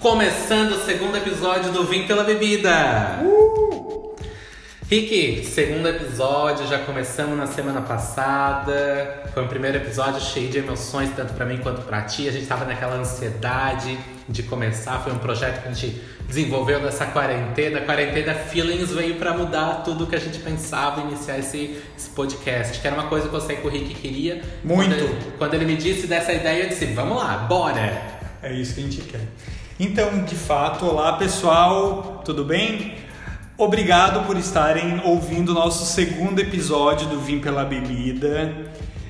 Começando o segundo episódio do Vim pela Bebida. Uh! Rick, segundo episódio, já começamos na semana passada. Foi um primeiro episódio cheio de emoções, tanto para mim quanto para ti. A gente tava naquela ansiedade de começar. Foi um projeto que a gente desenvolveu nessa quarentena. A quarentena Feelings veio para mudar tudo que a gente pensava iniciar esse, esse, podcast, que era uma coisa que eu sei que o Rick queria. Muito. Quando ele, quando ele me disse dessa ideia, eu disse: vamos lá, bora! É isso que a gente quer. Então, de fato, olá pessoal, tudo bem? Obrigado por estarem ouvindo o nosso segundo episódio do Vim pela Bebida.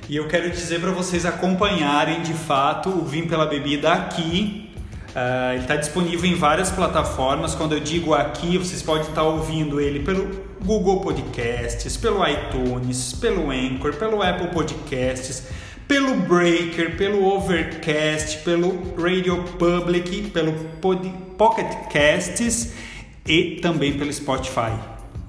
E eu quero dizer para vocês acompanharem de fato o Vim pela Bebida aqui. Uh, ele está disponível em várias plataformas. Quando eu digo aqui, vocês podem estar ouvindo ele pelo Google Podcasts, pelo iTunes, pelo Anchor, pelo Apple Podcasts pelo Breaker, pelo Overcast, pelo Radio Public, pelo Pod, Pocket Casts e também pelo Spotify.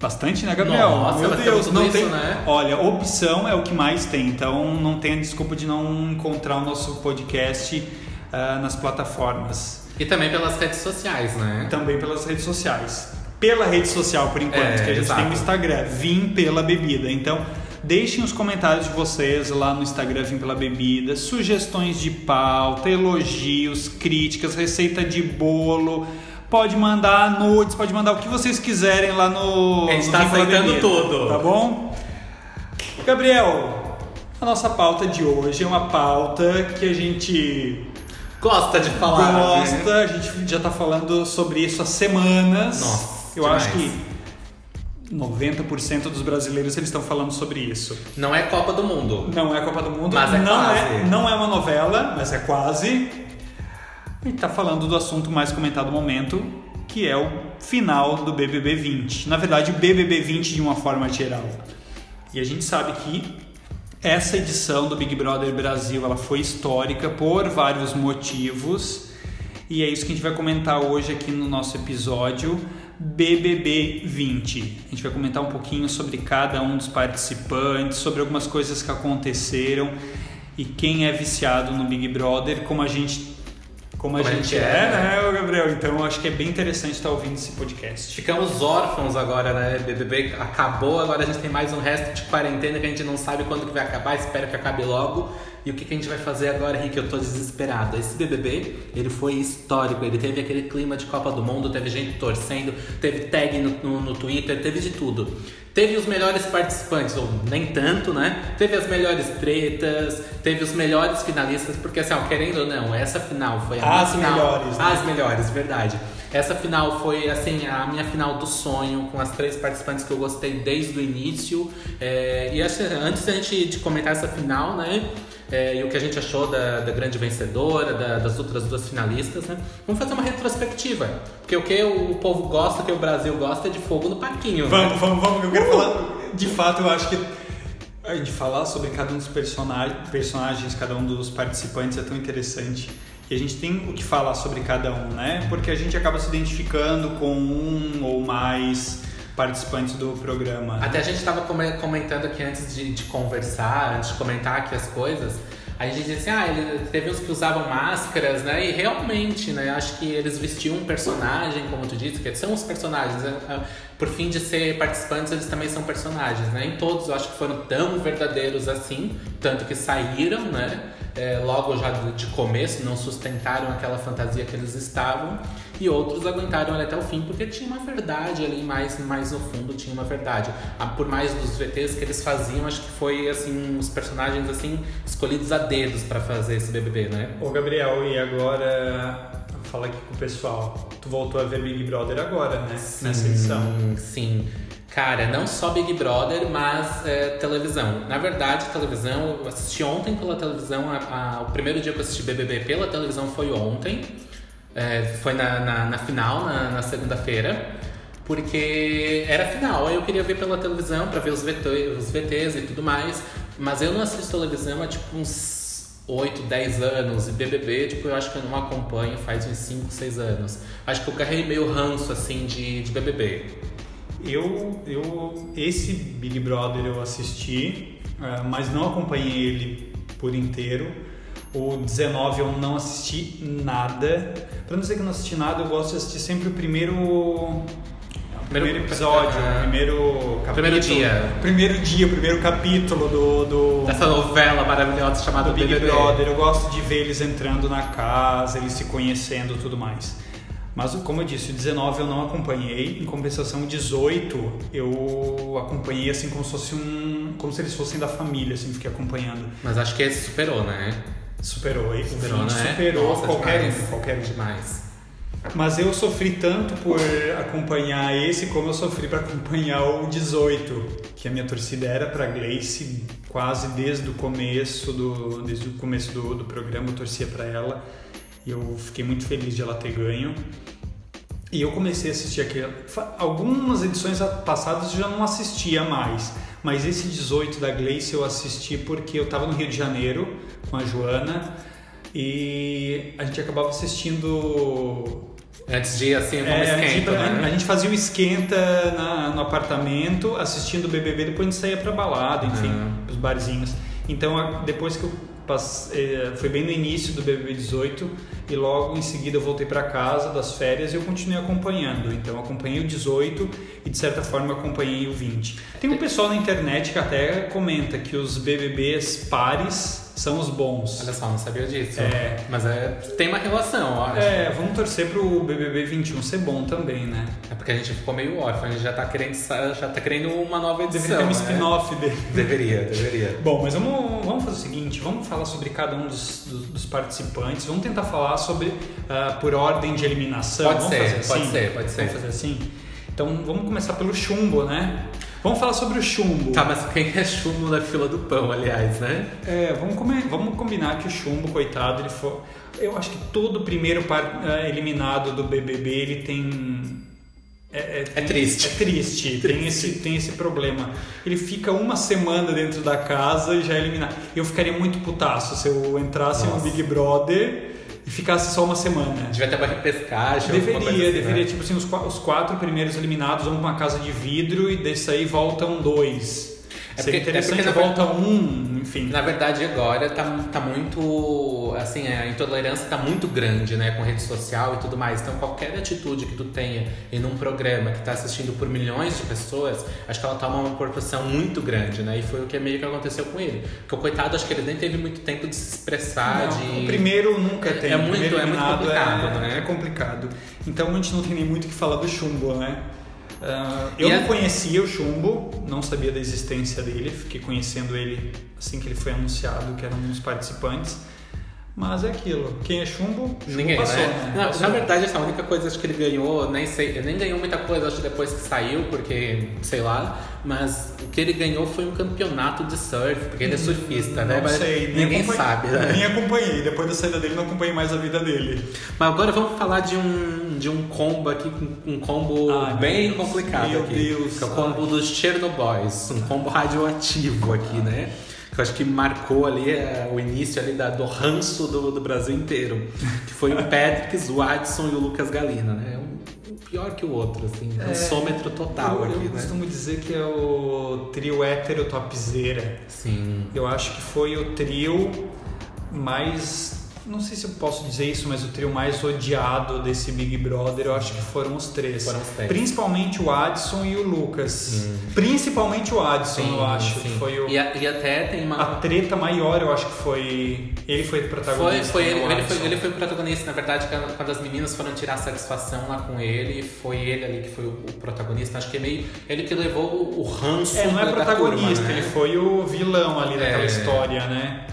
Bastante, né, Gabriel? Nossa, Meu Deus, não isso, tem. Né? Olha, opção é o que mais tem, então não tem a desculpa de não encontrar o nosso podcast uh, nas plataformas. E também pelas redes sociais, né? Também pelas redes sociais. Pela rede social, por enquanto, é, que a gente exato. tem o Instagram, Vim pela Bebida. Então, Deixem os comentários de vocês lá no Instagram Vim Pela Bebida, sugestões de pauta, elogios, críticas, receita de bolo. Pode mandar nudes, pode mandar o que vocês quiserem lá no. A gente está aceitando tudo. Tá bom? Gabriel, a nossa pauta de hoje é uma pauta que a gente gosta de falar. Gosta, né? a gente já está falando sobre isso há semanas. Nossa. Eu demais. acho que 90% dos brasileiros eles estão falando sobre isso. Não é Copa do Mundo. Não é Copa do Mundo. Mas é não quase. É, não é uma novela, mas é quase. E está falando do assunto mais comentado no momento, que é o final do BBB 20. Na verdade, o BBB 20 de uma forma geral. E a gente sabe que essa edição do Big Brother Brasil ela foi histórica por vários motivos. E é isso que a gente vai comentar hoje aqui no nosso episódio. BBB 20. A gente vai comentar um pouquinho sobre cada um dos participantes, sobre algumas coisas que aconteceram e quem é viciado no Big Brother, como a gente como, como a, gente, gente é, é, né, Gabriel? Então acho que é bem interessante estar ouvindo esse podcast. Ficamos órfãos agora, né? BBB acabou, agora a gente tem mais um resto de quarentena que a gente não sabe quando que vai acabar, espero que acabe logo. E o que, que a gente vai fazer agora, Rick? Eu tô desesperado. Esse BBB, ele foi histórico. Ele teve aquele clima de Copa do Mundo, teve gente torcendo, teve tag no, no, no Twitter, teve de tudo. Teve os melhores participantes, ou nem tanto, né? Teve as melhores tretas, teve os melhores finalistas, porque assim, ó, querendo ou não, essa final foi a as final, melhores, né? as melhores, verdade. Essa final foi assim a minha final do sonho com as três participantes que eu gostei desde o início. É, e antes da gente de comentar essa final, né? é, e o que a gente achou da, da grande vencedora, da, das outras duas finalistas, né? Vamos fazer uma retrospectiva. Porque o que o povo gosta, o que o Brasil gosta é de fogo no paquinho. Vamos, né? vamos, vamos. Eu quero uh! falar. De fato, eu acho que gente falar sobre cada um dos personagens, cada um dos participantes é tão interessante. E a gente tem o que falar sobre cada um, né? Porque a gente acaba se identificando com um ou mais participantes do programa. Até a gente estava comentando aqui antes de, de, conversar, antes de comentar aqui as coisas. A gente disse assim, ah, ele, teve uns que usavam máscaras, né? E realmente, né? Acho que eles vestiam um personagem, como tu disse, que são os personagens. Né? Ah, por fim de ser participantes, eles também são personagens, né? Em todos, eu acho que foram tão verdadeiros assim, tanto que saíram, né? é, logo já de começo, não sustentaram aquela fantasia que eles estavam, e outros aguentaram até o fim porque tinha uma verdade ali, mais, mais no fundo tinha uma verdade. Por mais dos VTs que eles faziam, acho que foi assim, os personagens assim escolhidos a dedos para fazer esse BBB, né? Ô Gabriel, e agora fala aqui com o pessoal. Tu voltou a ver Big Brother agora, né? Sim, Nessa edição. Sim. Cara, não só Big Brother, mas é, televisão. Na verdade, televisão, eu assisti ontem pela televisão, a, a, o primeiro dia que eu assisti BBB pela televisão foi ontem. É, foi na, na, na, final, na, na segunda-feira, porque era final. Aí eu queria ver pela televisão para ver os, VT, os VTs e tudo mais. Mas eu não assisto televisão há tipo uns 8, 10 anos. E BBB, tipo, eu acho que eu não acompanho faz uns 5, 6 anos. Acho que eu carreguei meio ranço assim de, de BBB. Eu, eu, esse Big Brother eu assisti, uh, mas não acompanhei ele por inteiro. O 19 eu não assisti nada. Pra não dizer que eu não assisti nada, eu gosto de assistir sempre o primeiro. o Primeiro episódio, o primeiro capítulo. Primeiro dia. Primeiro dia, o primeiro capítulo do. do Dessa novela maravilhosa chamada do Big BBB. Brother. Eu gosto de ver eles entrando na casa, eles se conhecendo e tudo mais. Mas, como eu disse, o 19 eu não acompanhei. Em compensação, o 18 eu acompanhei assim como se fosse um. como se eles fossem da família, assim, fiquei acompanhando. Mas acho que esse superou, né? Superou, e Superou, o 20 né? superou Nossa, qualquer demais. um, qualquer um. Demais. Mas eu sofri tanto por acompanhar esse como eu sofri para acompanhar o 18, que a minha torcida era para Gleice quase desde o começo do desde o começo do, do programa eu torcia para ela e eu fiquei muito feliz de ela ter ganho. E eu comecei a assistir aquele. Algumas edições passadas eu já não assistia mais. Mas esse 18 da Gleice eu assisti porque eu estava no Rio de Janeiro com a Joana e a gente acabava assistindo Antes de ir assim, é, a, gente, esquenta, a né? gente fazia o esquenta na- no apartamento, assistindo o BBB, depois a gente saía pra balada, enfim, Ah. os barzinhos. Então, depois que eu passei, eh, foi bem no início do BBB 18 e logo em seguida eu voltei pra casa das férias e eu continuei acompanhando. Então, acompanhei o 18 e de certa forma acompanhei o 20. Tem um pessoal na internet que até comenta que os BBBs pares são os bons. Olha só, não sabia disso. É. Mas é, tem uma relação, ó. É, vamos torcer pro BBB 21 ser bom também, né? É porque a gente ficou meio órfão, a gente já tá querendo, já tá querendo uma nova edição. Deveria ter um né? spin-off dele. Deveria, deveria. Bom, mas vamos, vamos fazer o seguinte, vamos falar sobre cada um dos, dos, dos participantes, vamos tentar falar sobre ah, por ordem de eliminação. Pode vamos ser, fazer assim? pode ser, pode ser. Vamos fazer assim? Então vamos começar pelo chumbo, né? Vamos falar sobre o chumbo. Tá, mas quem é chumbo na fila do pão, aliás, né? É, vamos, come- vamos combinar que o chumbo, coitado, ele foi. Eu acho que todo primeiro par- ah, eliminado do BBB ele tem. É, tem- triste. É triste, Tem, esse, tem esse problema. Ele fica uma semana dentro da casa e já é eliminado. Eu ficaria muito putaço se eu entrasse no Nossa. Big Brother e ficasse só uma semana. Devia ter uma repescagem. alguma coisa Deveria, assim, deveria, né? tipo assim, os, os quatro primeiros eliminados vão pra uma casa de vidro e desse aí voltam dois. É Seria porque- é interessante, porque, na volta um, enfim. Na verdade, agora tá, tá muito. Assim, a intolerância tá muito grande, né? Com rede social e tudo mais. Então, qualquer atitude que tu tenha em um programa que tá assistindo por milhões de pessoas, acho que ela toma uma proporção muito grande, né? E foi o que meio que aconteceu com ele. Porque o coitado, acho que ele nem teve muito tempo de se expressar, Não, de. O primeiro nunca É- tem. é muito- é muito complicado, é, né? É complicado. Então a gente não tem nem muito o que falar do chumbo, né? Ah, eu E não a- conhecia o chumbo, não sabia da existência dele, fiquei conhecendo ele assim que ele foi anunciado, que era um dos participantes. Mas é aquilo, quem é chumbo, chumbo Ninguém, passou, né? né? Não, Passou. na verdade, essa única coisa acho que ele ganhou, nem sei, ele nem ganhou muita coisa, acho que depois que saiu, porque, sei lá, mas o que ele ganhou foi um campeonato de surf, porque ele é surfista, né? Não Mas sei, nem ninguém sabe, né? Nem acompanhei, depois da saída dele não acompanhei mais a vida dele. Mas agora vamos falar de um, de um combo aqui, um combo Ai, bem meu Deus, complicado meu aqui. Deus, que é o combo dos Chernobyls, um combo radioativo aqui, né? Que eu acho que marcou ali é, o início ali da, do ranço do, do Brasil inteiro. Que foi o Patrick, o Adson e o Lucas Galina, né? Um, um pior que o outro, assim, É, rançômetro total eu, aqui, eu né? costumo dizer que é o trio hétero topzera. Sim. Eu acho que foi o trio mais. Não sei se eu posso dizer isso, mas o trio mais odiado desse Big Brother, eu acho que foram os três. Foram os três. Principalmente o Adson e o Lucas. Principalmente o Adson, eu acho. que Foi o... E, a- e até tem uma. A treta maior, eu acho que foi. Ele foi o Foi, protagonista. foi né, ele, o ele, foi, ele foi o protagonista, na verdade, quando as meninas foram tirar satisfação lá com ele, foi ele ali que foi o, protagonista. Acho que é meio ele que levou o, o ranço É, não é protagonista, turma, né? ele foi o vilão ali daquela É. história, né?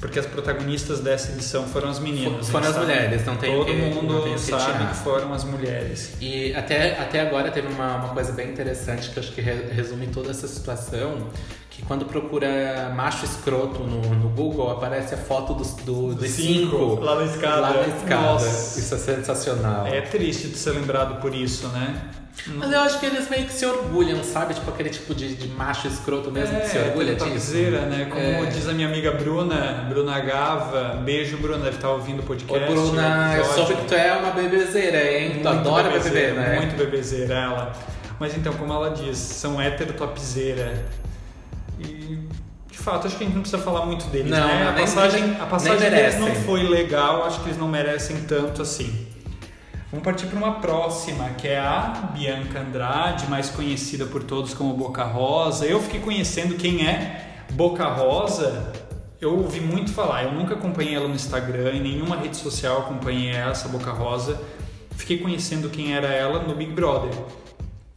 Porque as protagonistas dessa edição foram as meninas. Foram a gente as sabe. mulheres, não tem Todo que- tem mundo que sabe tirar. que foram as mulheres. E até, até agora teve uma, uma coisa bem interessante que acho que re- resume toda essa situação. Que quando procura macho escroto no, no Google, aparece a foto dos, do, dos cinco, cinco lá na escada. Lá na escada. Nossa. Isso é sensacional. É triste de ser lembrado por isso, né? Mas eu acho que eles meio que se orgulham, sabe? Tipo aquele tipo de, de macho escroto mesmo que se orgulha disso. topzera, né? Como É. diz a minha amiga Bruna, Bruna Gava. Beijo, Bruna, deve estar ouvindo o Ô, podcast. Bruna, eu soube que tu é uma bebezeira, hein? Tu Muito adora beber, bebezeira, né? Muito bebezeira ela. Mas então, como ela diz, são hétero topzera. E de fato, acho que a gente não precisa falar muito deles, Não, né? A nem- passagem, a passagem nem deles não foi legal, acho que eles não merecem tanto assim. Vamos partir para uma próxima, que é a Bianca Andrade, mais conhecida por todos como Boca Rosa. Eu fiquei conhecendo quem é Boca Rosa, eu ouvi muito falar. Eu nunca acompanhei ela no Instagram, em nenhuma rede social acompanhei essa Boca Rosa. Fiquei conhecendo quem era ela no Big Brother.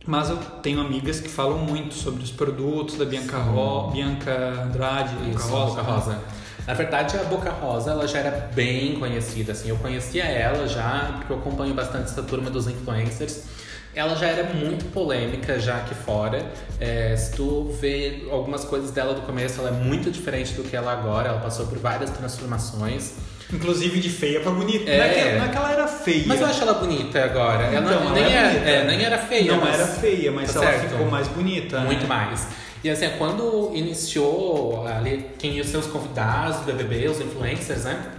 Mas eu tenho amigas que falam muito sobre os produtos da Bianca, Ro... Bianca Andrade, Boca Isso, Rosa. Boca Rosa. Na verdade, a Boca Rosa ela já era bem conhecida, assim. Eu conhecia ela já, porque eu acompanho bastante essa turma dos influencers. Ela já era muito polêmica já aqui fora. É, se tu vê algumas coisas dela do começo, ela é muito diferente do que ela agora. Ela passou por várias transformações. Inclusive de feia pra bonita. É. Naquela, naquela era feia. Mas eu acho ela bonita agora. Ela Então, ela nem, é era, bonita. é, nem era feia. Não mas- era feia, mas Tá ela certo. ficou mais bonita. né? Muito mais. E assim, quando iniciou ali, quem iam ser os convidados do BBB, os influencers, né?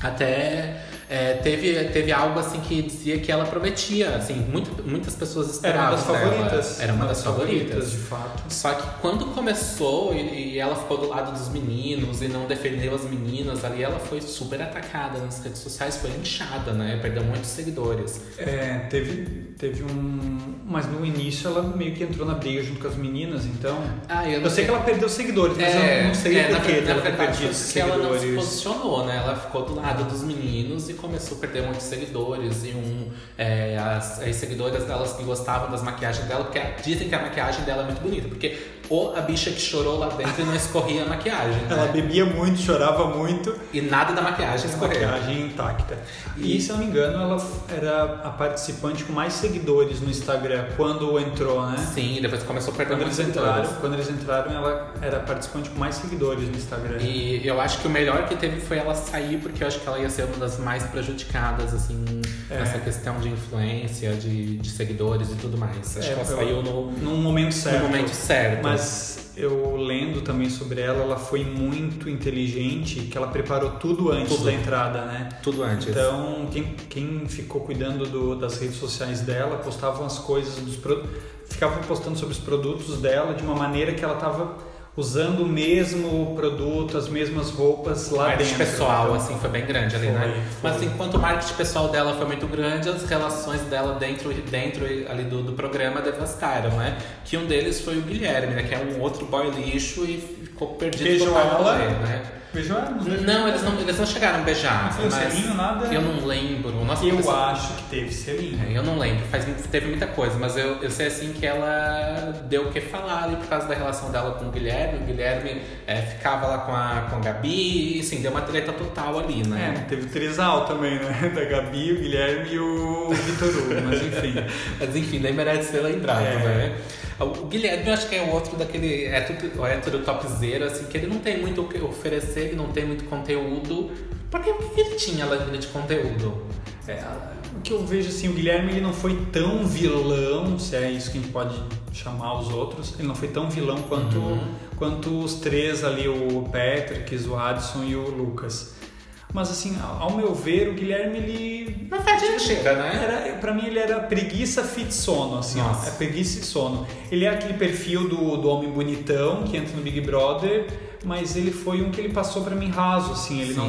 Até é, teve, teve algo assim que dizia que ela prometia, assim, muito, muitas pessoas Era uma esperavam das dela. favoritas. Era uma das favoritas. de fato. Só que quando começou e, e ela ficou do lado dos meninos e não defendeu as meninas, ali ela foi super atacada nas redes sociais, foi inchada, né? Perdeu muitos seguidores. É, teve, teve um. Mas no início ela meio que entrou na briga junto com as meninas, então. Ah, eu Eu, sei que ela perdeu seguidores, mas eu não sei é, na, porquê ver- na dela ter perdido porque ela não se seguidores. posicionou, né? Ela ficou do lado dos meninos e começou a perder muitos seguidores. E um, é, as, as seguidoras delas que gostavam das maquiagens dela, porque dizem que a maquiagem dela é muito bonita, porque ou a bicha que chorou lá dentro e não escorria a maquiagem. Ela né? bebia muito, chorava muito, E nada da maquiagem a escorreu. maquiagem intacta. E, se eu não me engano, ela era a participante com mais seguidores no Instagram quando entrou, né? Sim, depois começou a perder Quando eles, entraram, seguidores. quando eles entraram, ela era a participante com mais seguidores no Instagram. E eu acho que o melhor que teve foi ela sair, porque eu acho que ela ia ser uma das mais prejudicadas, assim, É. nessa questão de influência, de, de seguidores e tudo mais. Acho É, que ela eu- saiu no, Num momento certo. no momento certo. Mas eu lendo também sobre ela, ela foi muito inteligente, que ela preparou tudo antes Tudo. da entrada, né? Tudo antes. Então, quem, quem ficou cuidando do- das redes sociais dela postavam as coisas dos pro- ficava postando sobre os produtos dela de uma maneira que ela estava usando o mesmo produto, as mesmas roupas lá marketing dentro. pessoal, Então, assim, foi bem grande ali, Foi, né? foi. Mas enquanto o marketing pessoal dela foi muito grande, as relações dela dentro, dentro ali do, do programa devastaram, né? Que um deles foi o Guilherme, né? Que é um outro boy lixo e ficou perdido Beijou total ela? Né? Ela? Não, eles não, eles não chegaram a beijar. Não mas selinho, nada? Eu não lembro. Nossa, Eu pessoa- acho que teve selinho. É, Eu não lembro, faz, teve muita coisa, mas eu, eu sei assim que ela deu o que falar ali por causa da relação dela com o Guilherme. O Guilherme é, ficava lá com a, com a Gabi e assim, deu uma treta total ali, É, né? teve o trisal também, né? Da Gabi, o Guilherme e o Vitor Hugo, mas enfim. Mas enfim, nem merece ser lembrado, É. né? O Guilherme eu acho que é o outro daquele hétero, hétero topzera, assim, que ele não tem muito o que oferecer, ele não tem muito conteúdo. Porque o que ele tinha lá de conteúdo? É, o que eu vejo assim, o Guilherme ele não foi tão vilão, se é isso que a gente pode chamar os outros, ele não foi tão vilão quanto, Uhum. quanto os três ali, o Patrick, o Adson e o Lucas. Mas assim, ao meu ver, o Guilherme ele. Não faz de chega, né? Era, pra mim ele era preguiça fit sono, assim, ó, é preguiça e sono. Ele é aquele perfil do, do homem bonitão que entra no Big Brother, mas ele foi um que ele passou pra mim raso, assim, ele não.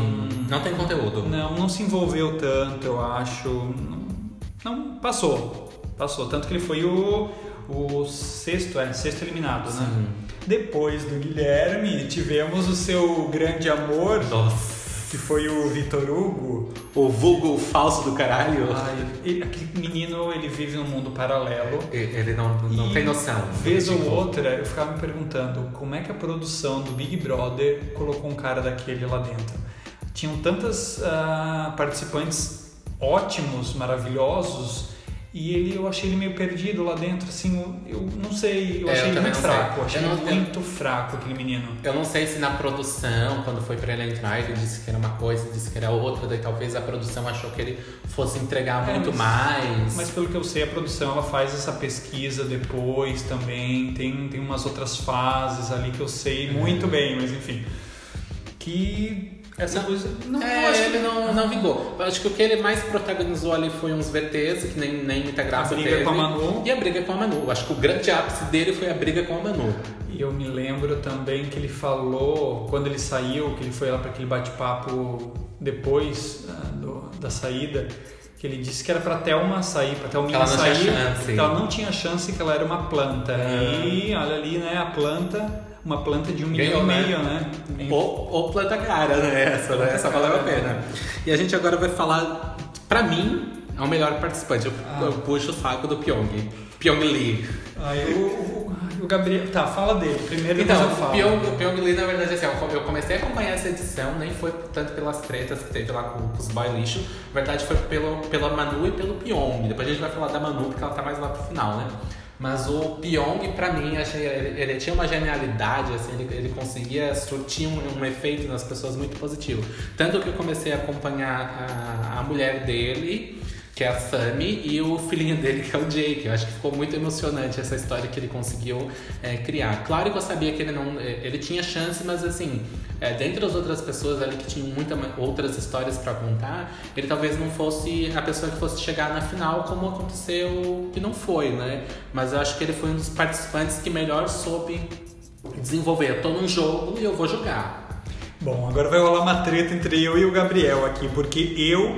Não tem conteúdo. Não, não se envolveu tanto, eu acho. Não, não, passou. Passou. Tanto que ele foi o, o sexto, é, sexto eliminado, né? Sim. Depois do Guilherme, tivemos o seu grande amor, Nossa. Que foi o Vitor Hugo. O vulgo falso do caralho. Ai, ele- aquele menino, ele vive num mundo paralelo. Ele não, não tem noção. Vez ou Tipo, outra, eu ficava me perguntando como é que a produção do Big Brother colocou um cara daquele lá dentro. Tinham tantas ah, participantes ótimos, maravilhosos, e ele, eu achei ele meio perdido lá dentro, assim, eu, eu não sei, eu É, achei eu ele muito fraco, eu achei Eu não- eu- muito fraco aquele menino. Eu não sei se na produção, quando foi pra ele entrar, ele disse que era uma coisa, disse que era outra, daí talvez a produção achou que ele fosse entregar É, muito mas- mais. Mas pelo que eu sei, a produção ela faz essa pesquisa depois também. Tem, tem umas outras fases ali que eu sei Uhum. muito bem, mas enfim. Que essa Não. coisa. Não, é, eu acho ele que não, não vingou. Eu acho que o que ele mais protagonizou ali foi uns VTs, que nem, nem muita graça A briga teve. com a Manu. E a briga com a Manu. Eu acho que o grande ápice dele foi a briga com a Manu. E eu me lembro também que ele falou, quando ele saiu, que ele foi lá para aquele bate-papo depois ah, do- da saída, que ele disse que era para Thelma sair, para Thelminha sair, que ela não tinha chance, que ela era uma planta. É. E olha ali, né, a planta, uma planta de um Ganhou, milhão e né? meio, né? Ou, ou planta cara, né? Essa, né? Essa valeu a pena. E a gente agora vai falar, pra mim, é o melhor participante. Eu, Ah. eu puxo o saco do Pyong. Pyong Lee. Aí o, Gabriel, tá, fala dele. Primeiro Então, eu falo. Pyong, o Pyong Lee, na verdade, assim, eu comecei a acompanhar essa edição, nem foi tanto pelas tretas que teve lá com, com os boy lixo, na verdade foi pelo, pela Manu e pelo Pyong. Depois a gente vai falar da Manu, porque ela tá mais lá pro final, né? Mas o Pyong, pra mim, achei, ele, ele tinha uma genialidade, assim, ele, ele conseguia surtir um, um efeito nas pessoas muito positivo. Tanto que eu comecei a acompanhar a, a mulher dele, que é a Sammy, e o filhinho dele, que é o Jake. Eu acho que ficou muito emocionante essa história que ele conseguiu é, criar. Claro que eu sabia que ele não. é, Ele tinha chance, mas assim, é, dentre as outras pessoas ali que tinham muitas outras histórias pra contar, ele talvez não fosse a pessoa que fosse chegar na final, como aconteceu que não foi, né? Mas eu acho que ele foi um dos participantes que melhor soube desenvolver. Eu tô num jogo e eu vou jogar. Bom, agora vai rolar uma treta entre eu e o Gabriel aqui, porque eu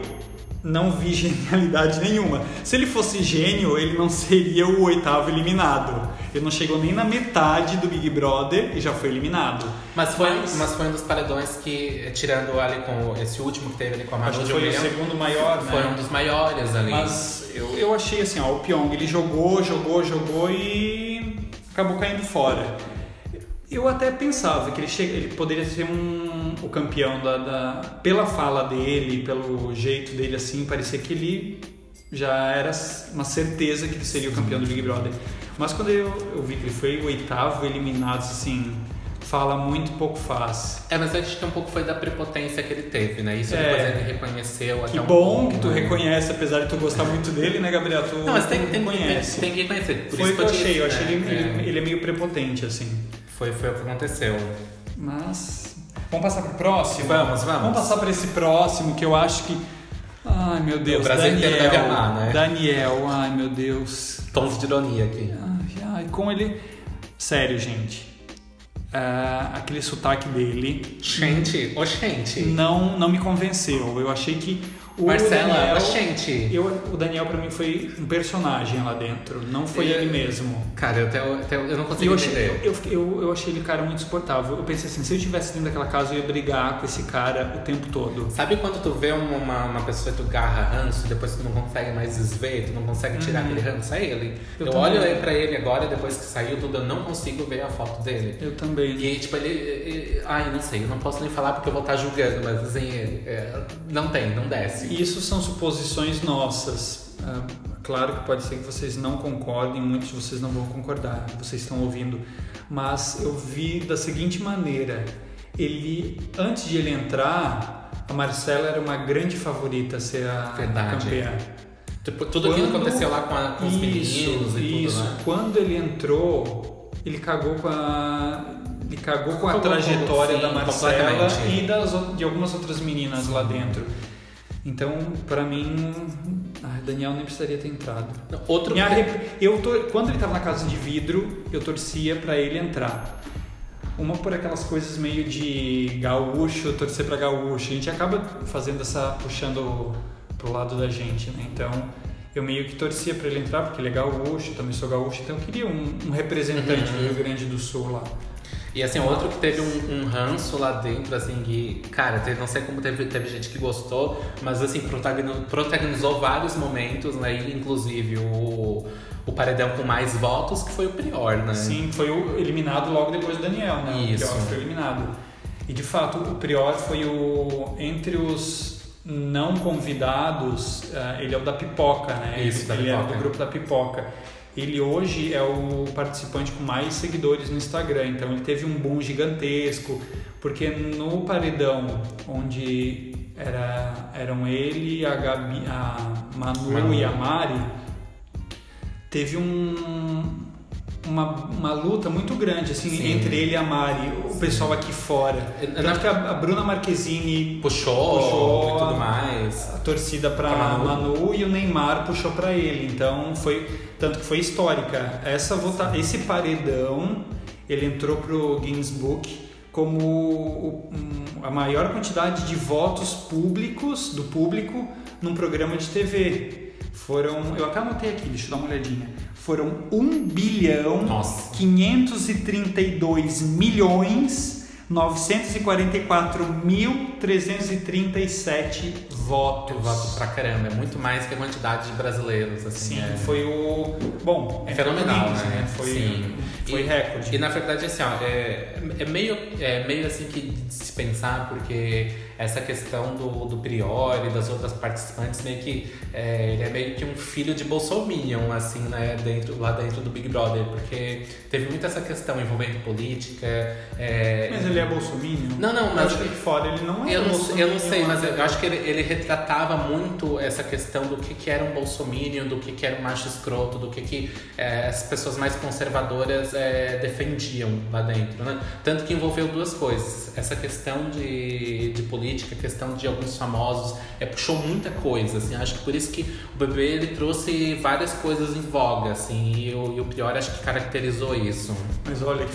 não vi genialidade nenhuma. Se ele fosse gênio, ele não seria o oitavo eliminado. Ele não chegou nem na metade do Big Brother e já foi eliminado. Mas foi, Mas- mas foi um dos paredões que, tirando ali com esse último que teve ali com a Manu Acho que foi o segundo maior, né? foi um dos maiores ali. Mas eu, eu achei assim, ó, o Pyong, ele jogou, jogou, jogou e acabou caindo fora. Eu até pensava que ele, che... ele poderia ser um, o campeão da, da- Pela fala dele, pelo jeito dele assim, parecia que ele já era uma certeza que ele seria o campeão do Big Brother. Mas quando eu, eu vi que ele foi o oitavo eliminado, assim, fala muito pouco faz. É, mas eu acho que um pouco foi da prepotência que ele teve, né? Isso É. depois ele reconheceu até Que um bom pouco, que tu né? reconhece, apesar de tu gostar muito dele, né, Gabriel? Tu, Não, mas tem, tu tem, tem, tem que reconhecer. Por Foi isso que eu achei, eu né? achei ele, É, ele, ele é meio prepotente, assim. Foi, foi o que aconteceu. Mas. Vamos passar pro próximo? Vamos, vamos. Vamos passar para esse próximo que eu acho que. Ai meu Deus, O Brasil Daniel. inteiro deve amar, né? Daniel, ai meu Deus. Tons de ironia aqui. Ai, ai, com ele. Sério, gente. Ah, aquele sotaque dele Gente, ô gente. não, não me convenceu. Eu achei que o Marcela, Daniel. gente. Eu, o Daniel pra mim foi um personagem lá dentro, não foi Ele- ele mesmo. Cara, eu, até, até, eu não consigo eu achei, entender. eu, eu, eu, eu achei ele cara muito insuportável. Eu pensei assim, se eu estivesse dentro daquela casa, eu ia brigar com esse cara o tempo todo. Sabe quando tu vê uma, uma, pessoa e tu garra ranço, depois tu não consegue mais desver, tu não consegue tirar Uhum. aquele ranço? É ele. Eu Eu, olho aí pra ele agora, depois que saiu tudo, eu não consigo ver a foto dele. Eu também. E tipo, ele, ele- Ai, não sei, eu não posso nem falar porque eu vou estar julgando, mas assim, é, não tem, não desce. Isso são suposições nossas. Ah, claro que pode ser que vocês não concordem, muitos de vocês não vão concordar, vocês estão ouvindo. Mas eu vi da seguinte maneira: ele, antes de ele entrar, a Marcela era uma grande favorita a ser a, a Verdade. campeã. Tipo, tudo aquilo que aconteceu lá com, a, com os isso, meninos e isso. tudo, né? Quando ele entrou, ele cagou com a ele cagou com a Cagou com- trajetória sim, da Marcela e das, de algumas outras meninas lá dentro. Então, pra mim, Daniel nem precisaria ter entrado. Outro Me arrep- Eu tor- quando ele tava na casa de vidro, eu torcia pra ele entrar. Uma por aquelas coisas meio de gaúcho, torcer pra gaúcho. A gente acaba fazendo essa puxando pro lado da gente, né? Então, eu meio que torcia pra ele entrar porque ele é gaúcho, também sou gaúcho, então eu queria um, um representante Uhum. do Rio Grande do Sul lá. E assim, outro que teve um, um ranço lá dentro, assim, que, cara, teve- não sei como teve, teve gente que gostou, mas assim, protagoni- protagonizou vários momentos, né? E, Inclusive o, o paredão com mais votos, que foi o Prior, né? Sim, foi o eliminado logo depois do Daniel, né? Isso. O Prior foi eliminado. E de fato, o Prior foi o. Entre os não convidados, eh, ele é o da pipoca, né? Isso, ele da ele é do grupo da pipoca. Ele hoje é o participante com mais seguidores no Instagram, então ele teve um boom gigantesco, porque no paredão, onde era, eram ele, a Gabi, a Manu, Manu. e a Mari, teve um uma, uma luta muito grande assim Sim. entre ele e a Mari, o pessoal aqui fora. É, Tanto na- que a, a Bruna Marquezine Puxou, Puxou e tudo a- mais. a torcida para Manu. Manu. e o Neymar puxou para ele. Então foi tanto que foi histórica. Essa vota, esse paredão, ele entrou pro Guinness Book como o- a maior quantidade de votos públicos do público num programa de TV. Foram, eu até anotei aqui, deixa eu dar uma olhadinha. Foram 1 bilhão Nossa. 532 milhões 944.337 votos. Eu voto pra caramba. É muito mais que a quantidade de brasileiros, assim. Sim, é... foi o. Bom, É fenomenal, Guinness, né? Foi, Sim. foi E- recorde. E na verdade, assim, ó, é, é, meio, é meio assim que se pensar, porque essa questão do, do Prior e das outras participantes, meio que é, ele é meio que um filho de Bolsominion, assim, né, dentro, lá dentro do Big Brother, porque teve muito essa questão envolvendo política. é, Mas ele é bolsominion? Não, não, Eu mas- acho que aqui fora ele não é eu não, eu não sei, mas eu né? acho que ele, ele retratava muito essa questão do que, que era um bolsominion, do que, que era um macho escroto, do que, que eh, as pessoas mais conservadoras eh, defendiam lá dentro. Né? Tanto que envolveu duas coisas. Essa questão de, de política, a questão de alguns famosos, eh, puxou muita coisa. Assim, acho que por isso que o bebê ele trouxe várias coisas em voga, assim, e o, e o Prior acho que caracterizou isso. Mas olha,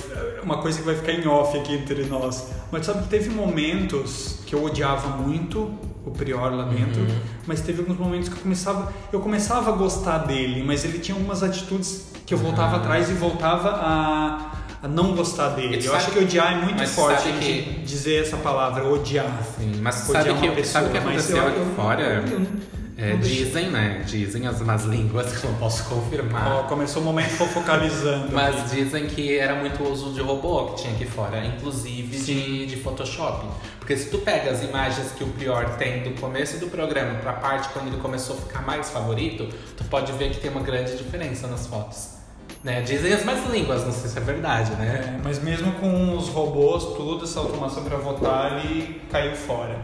uma coisa que vai ficar em off aqui entre nós. Mas sabe que teve momentos que eu odiava muito o Prior lá dentro, Uhum. mas teve alguns momentos que eu começava, eu começava a gostar dele, mas ele tinha algumas atitudes que eu voltava Ah. atrás e voltava a, a não gostar dele. Eu acho que odiar é muito forte que- dizer essa palavra, odiar. Sim, mas Odiar sabe uma que, pessoa, sabe o que aconteceu eu- aqui eu- fora? eu- É, dizem, né? Dizem as más línguas que eu não posso confirmar. Ó, começou o momento fofocalizando. Mas aqui. dizem que era muito uso de robô que tinha aqui fora, inclusive de, de Photoshop. Porque se tu pega as imagens que o Prior tem do começo do programa pra parte quando ele começou a ficar mais favorito, tu pode ver que tem uma grande diferença nas fotos. Né? Dizem as más línguas, não sei se é verdade, né? É, mas mesmo com os robôs, tudo, essa automação para votar, ele caiu fora.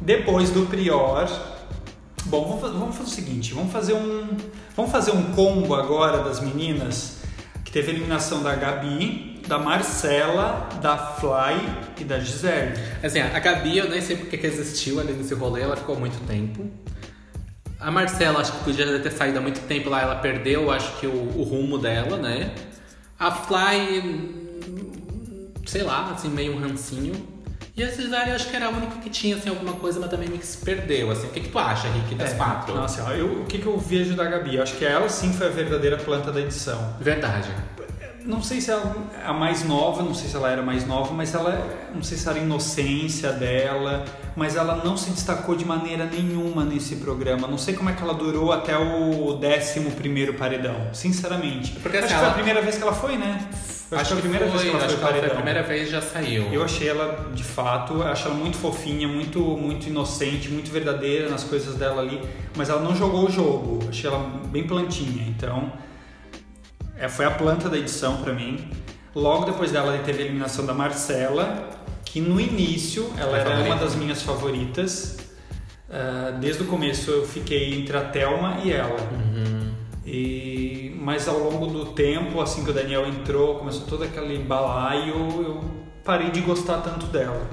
Depois do Prior, bom, vamos fazer, vamos fazer o seguinte, vamos fazer um, vamos fazer um combo agora das meninas, que teve a eliminação da Gabi, da Marcela, da Fly e da Gisele. Assim, a Gabi, eu nem sei porque que existiu ali nesse rolê, ela ficou muito tempo. A Marcela, acho que podia ter saído há muito tempo lá, ela perdeu, acho que o, o rumo dela, né? A Fly, sei lá, assim, meio um rancinho. E a Gisele, acho que era a única que tinha, assim, alguma coisa, mas também meio que se perdeu, assim. O que, que tu acha, Rick, das É, quatro? Nossa, eu- o que, que eu vejo da Gabi? Eu acho que ela sim foi a verdadeira planta da edição. Verdade. Não sei se ela é a mais nova, não sei se ela era mais nova, mas ela, não sei se era a inocência dela, mas ela não se destacou de maneira nenhuma nesse programa. Não sei como é que ela durou até o 11 primeiro paredão, sinceramente. Porque, acho assim, que foi a primeira vez que ela foi, né? Eu acho, que foi a primeira vez que ela acho foi que ela foi a paredão. primeira vez já saiu. Eu achei ela, de fato, acho ela muito fofinha, muito, muito inocente, muito verdadeira nas coisas dela ali, mas ela não jogou o jogo. Achei ela bem plantinha, então é, foi a planta da edição pra mim. Logo depois dela teve a eliminação da Marcela, que no início ela era uma das minhas favoritas. Ah, desde o começo eu fiquei entre a Thelma e ela. Uhum. E, mas ao longo do tempo, assim que o Daniel entrou, começou todo aquele balaio, eu parei de gostar tanto dela.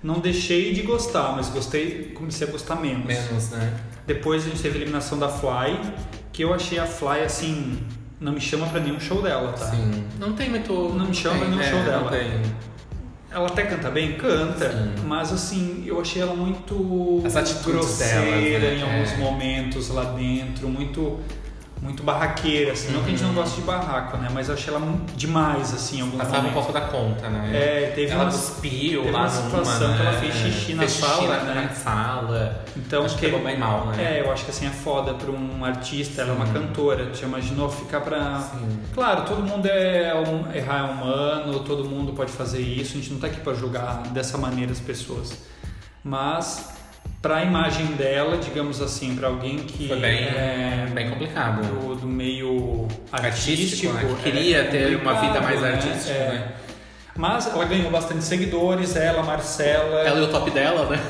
Não deixei de gostar, mas gostei, comecei a gostar menos. Menos, né? Depois a gente teve a eliminação da Fly, que eu achei a Fly assim, não me chama pra nenhum show dela, tá? Sim. Não tem muito. Não me chama tem, nenhum é, show não dela. tem. Ela até canta bem, canta, Sim. mas assim, eu achei ela muito grosseira né? em alguns É. momentos lá dentro, muito muito barraqueira, assim. Não que a gente não Uhum. gosta de barraco, né? Mas eu achei ela demais, assim, em alguns Passava um pouco da conta, né? É, teve ela uma, cuspiu teve lá uma situação né? que ela fez xixi na Fez sala, na, né? na sala. Então, Acho que pegou bem mal, né? É, eu acho que assim é foda pra um artista, ela é uma cantora. Já imaginou ficar pra. Sim. Claro, todo mundo é um, errar é humano, todo mundo pode fazer isso, a gente não tá aqui pra julgar dessa maneira as pessoas. Mas pra imagem dela, digamos assim, pra alguém que Foi bem, é bem complicado. do, do meio Artístico, artístico, né? Que queria é ter uma vida mais complicado, artística, É. né? Mas ela ganhou bastante seguidores, ela, Marcela. Ela e o top dela, né?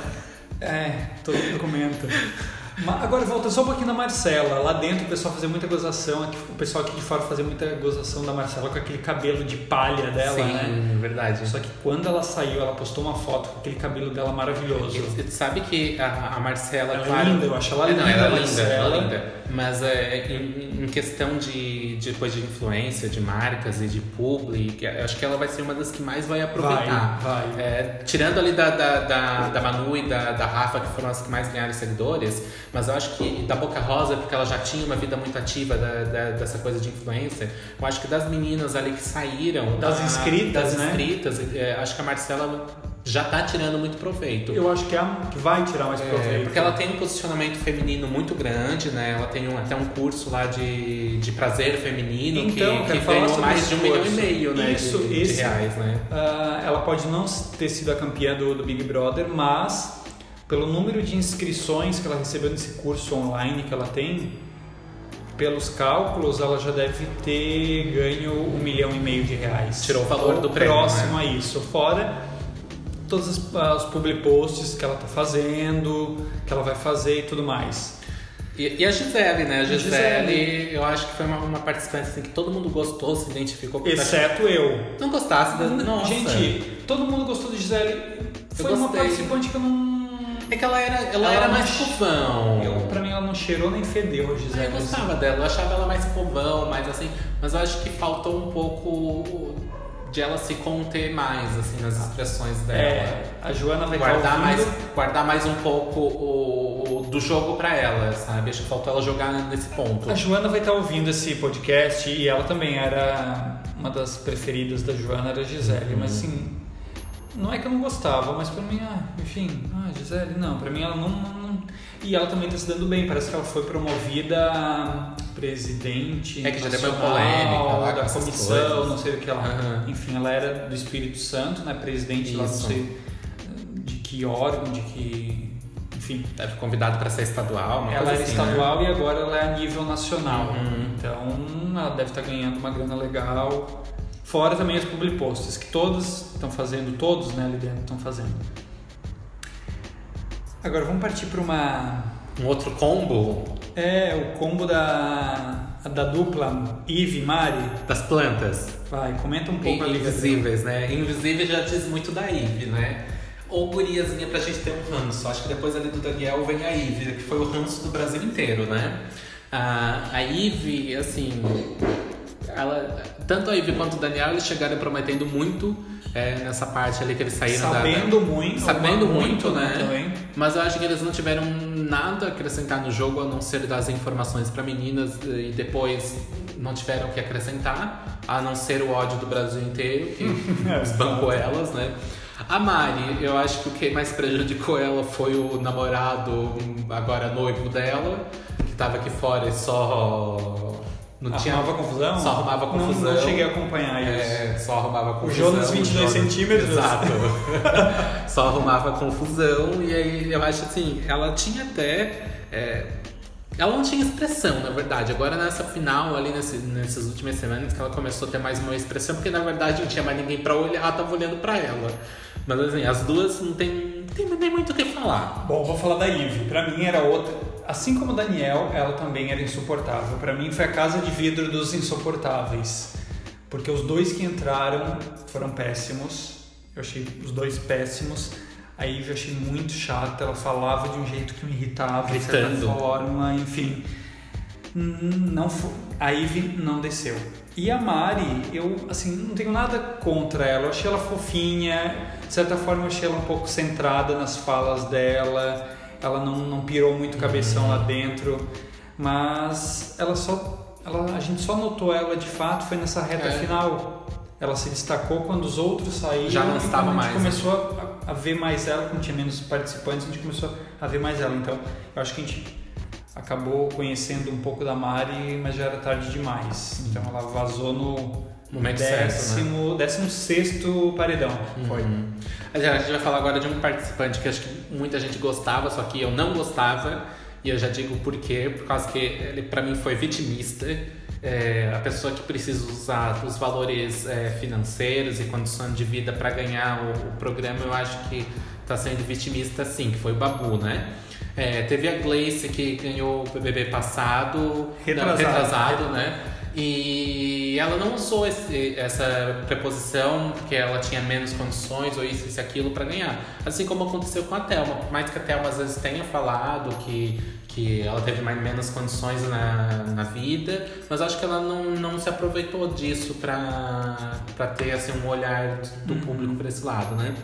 É, todo mundo comenta. Agora volta só um pouquinho da Marcela. Lá dentro o pessoal fazia muita gozação, o pessoal aqui de fora fazia muita gozação da Marcela com aquele cabelo de palha dela, Sim, né? verdade. Só que quando ela saiu, ela postou uma foto com aquele cabelo dela maravilhoso. E, e sabe que a, a Marcela, ela é claro, é linda, eu acho ela é, linda. Não, ela é linda, ela é linda. Mas é, em, em questão de, de, depois de influência, de marcas e de publi, acho que ela vai ser uma das que mais vai aproveitar. Vai, vai. É, tirando ali da, da, da, da Manu e da, da Rafa, que foram as que mais ganharam seguidores, mas eu acho que da Boca Rosa, porque ela já tinha uma vida muito ativa da, da, dessa coisa de influência, eu acho que das meninas ali que saíram. Das inscritas, das né? inscritas, é, acho que a Marcela já tá tirando muito proveito. Eu acho que, é a, que vai tirar mais proveito. É, porque ela tem um posicionamento feminino muito grande, né? Ela tem um, até um curso lá de, de prazer feminino então, que, que ganhou mais de um milhão e meio né, Isso, de, esse, de reais, né? Uh, ela pode não ter sido a campeã do, do Big Brother, mas pelo número de inscrições que ela recebeu nesse curso online que ela tem, pelos cálculos, ela já deve ter ganho um milhão e meio de reais. Tirou o valor do prêmio, Próximo né? a isso. Fora todos os, os public posts que ela está fazendo, que ela vai fazer e tudo mais. E, e a Gisele, né? A Gisele, Gisele. eu acho que foi uma, uma participante assim, que todo mundo gostou, se identificou com Exceto eu. Não gostasse da. Nossa. Gente, todo mundo gostou de Gisele. Foi uma participante que eu não. É que ela era, ela Ela era mais povão. Eu, pra mim ela não cheirou nem fedeu a Ah, Gisele. Eu gostava dela, eu achava ela mais povão, mais assim, mas eu acho que faltou um pouco de ela se conter mais, assim, nas expressões dela. É, a Joana vai guardar mais, guardar mais um pouco o, o- do jogo pra ela, sabe? Acho que faltou ela jogar nesse ponto. A Joana vai estar ouvindo esse podcast e ela também era uma das preferidas da Joana, era a Gisele, mas assim, não é que eu não gostava, mas pra mim, ah, enfim, ah, Gisele, não, pra mim ela não- não- E ela também tá se dando bem, parece que ela foi promovida presidente É que já deu polêmica lá da comissão, coisas. não sei o que ela. Aham. Enfim, ela era do Espírito Santo, né? Presidente lá, não Isso. sei de que órgão, de que. Enfim, Deve convidado pra ser estadual, uma ela era assim, né? estadual e agora ela é a nível nacional. Uhum. Então ela deve estar ganhando uma grana legal. Fora também as public posts, que todos estão fazendo, todos né, ali dentro estão fazendo. Agora vamos partir para uma. Um outro combo É, o combo da, da dupla Eve Mari. das plantas. Vai, comenta um pouco ali. Invisíveis, né? Invisíveis já diz muito da Eve, né? Ou guriazinha pra gente ter um ranço. Acho que depois ali do Daniel vem a Eve, que foi o ranço do Brasil inteiro, né? A, a Eve, assim. Ela, tanto a Eve quanto o Daniel eles chegaram prometendo muito é, nessa parte ali que eles saíram da- Sabendo da, muito. Sabendo muito, né? Também. Mas eu acho que eles não tiveram nada a acrescentar no jogo a não ser dar as informações para meninas e depois não tiveram o que acrescentar, a não ser o ódio do Brasil inteiro, que É, esbancou elas, né? A Mari, eu acho que o que mais prejudicou ela foi o namorado, agora noivo dela, que tava aqui fora e só. Não tinha. Arrumava confusão? Só arrumava Não- confusão. Não, cheguei a acompanhar isso. É, só arrumava confusão. Jonas, 22 o centímetros. Exato. só arrumava confusão e aí eu acho assim, ela tinha até. é, ela não tinha expressão, na verdade. Agora nessa final, ali nesse, nessas últimas semanas, que ela começou a ter mais uma expressão, porque na verdade não tinha mais ninguém pra olhar, ela tava olhando pra ela. Mas assim, as duas não tem, não tem nem muito o que falar. Bom, vou falar da Eve. Pra mim era outra. Assim como Daniel, ela também era insuportável. Pra mim foi a casa de vidro dos insuportáveis. Porque os dois que entraram foram péssimos. Eu achei os dois péssimos. A Eve eu achei muito chata. Ela falava de um jeito que me irritava, de certa Gritando. forma, enfim. Não a Eve não desceu. E a Mari, eu assim, não tenho nada contra ela. Eu achei ela fofinha, de certa forma eu achei ela um pouco centrada nas falas dela. Ela não, não pirou muito cabeção lá dentro, mas ela só ela, a gente só notou ela de fato foi nessa reta É. final. Ela se destacou quando os outros saíram Já não e estava quando a gente mais, né? começou a, a ver mais ela, quando tinha menos participantes, a gente começou a ver mais ela. Então, eu acho que a gente acabou conhecendo um pouco da Mari, mas já era tarde demais. Então ela vazou no Momento certo, né? décimo, décimo sexto paredão. Foi. Uhum. Gente a gente vai falar agora de um participante que acho que muita gente gostava, só que eu não gostava. E eu já digo por quê, por causa que ele pra mim foi vitimista. É, a pessoa que precisa usar os valores é, financeiros e condições de vida para ganhar o, o programa, eu acho que tá sendo vitimista sim, que foi o Babu, né? É, teve a Gleice que ganhou o BBB passado, Retrasado. não, retrasado né? E ela não usou esse, essa preposição porque ela tinha menos condições ou isso, isso, aquilo para ganhar. Assim como aconteceu com a Thelma. Por mais que a Thelma às vezes tenha falado que, que ela teve mais, menos condições na, na vida, mas acho que ela não, não se aproveitou disso para ter assim, um olhar do público para esse lado, né?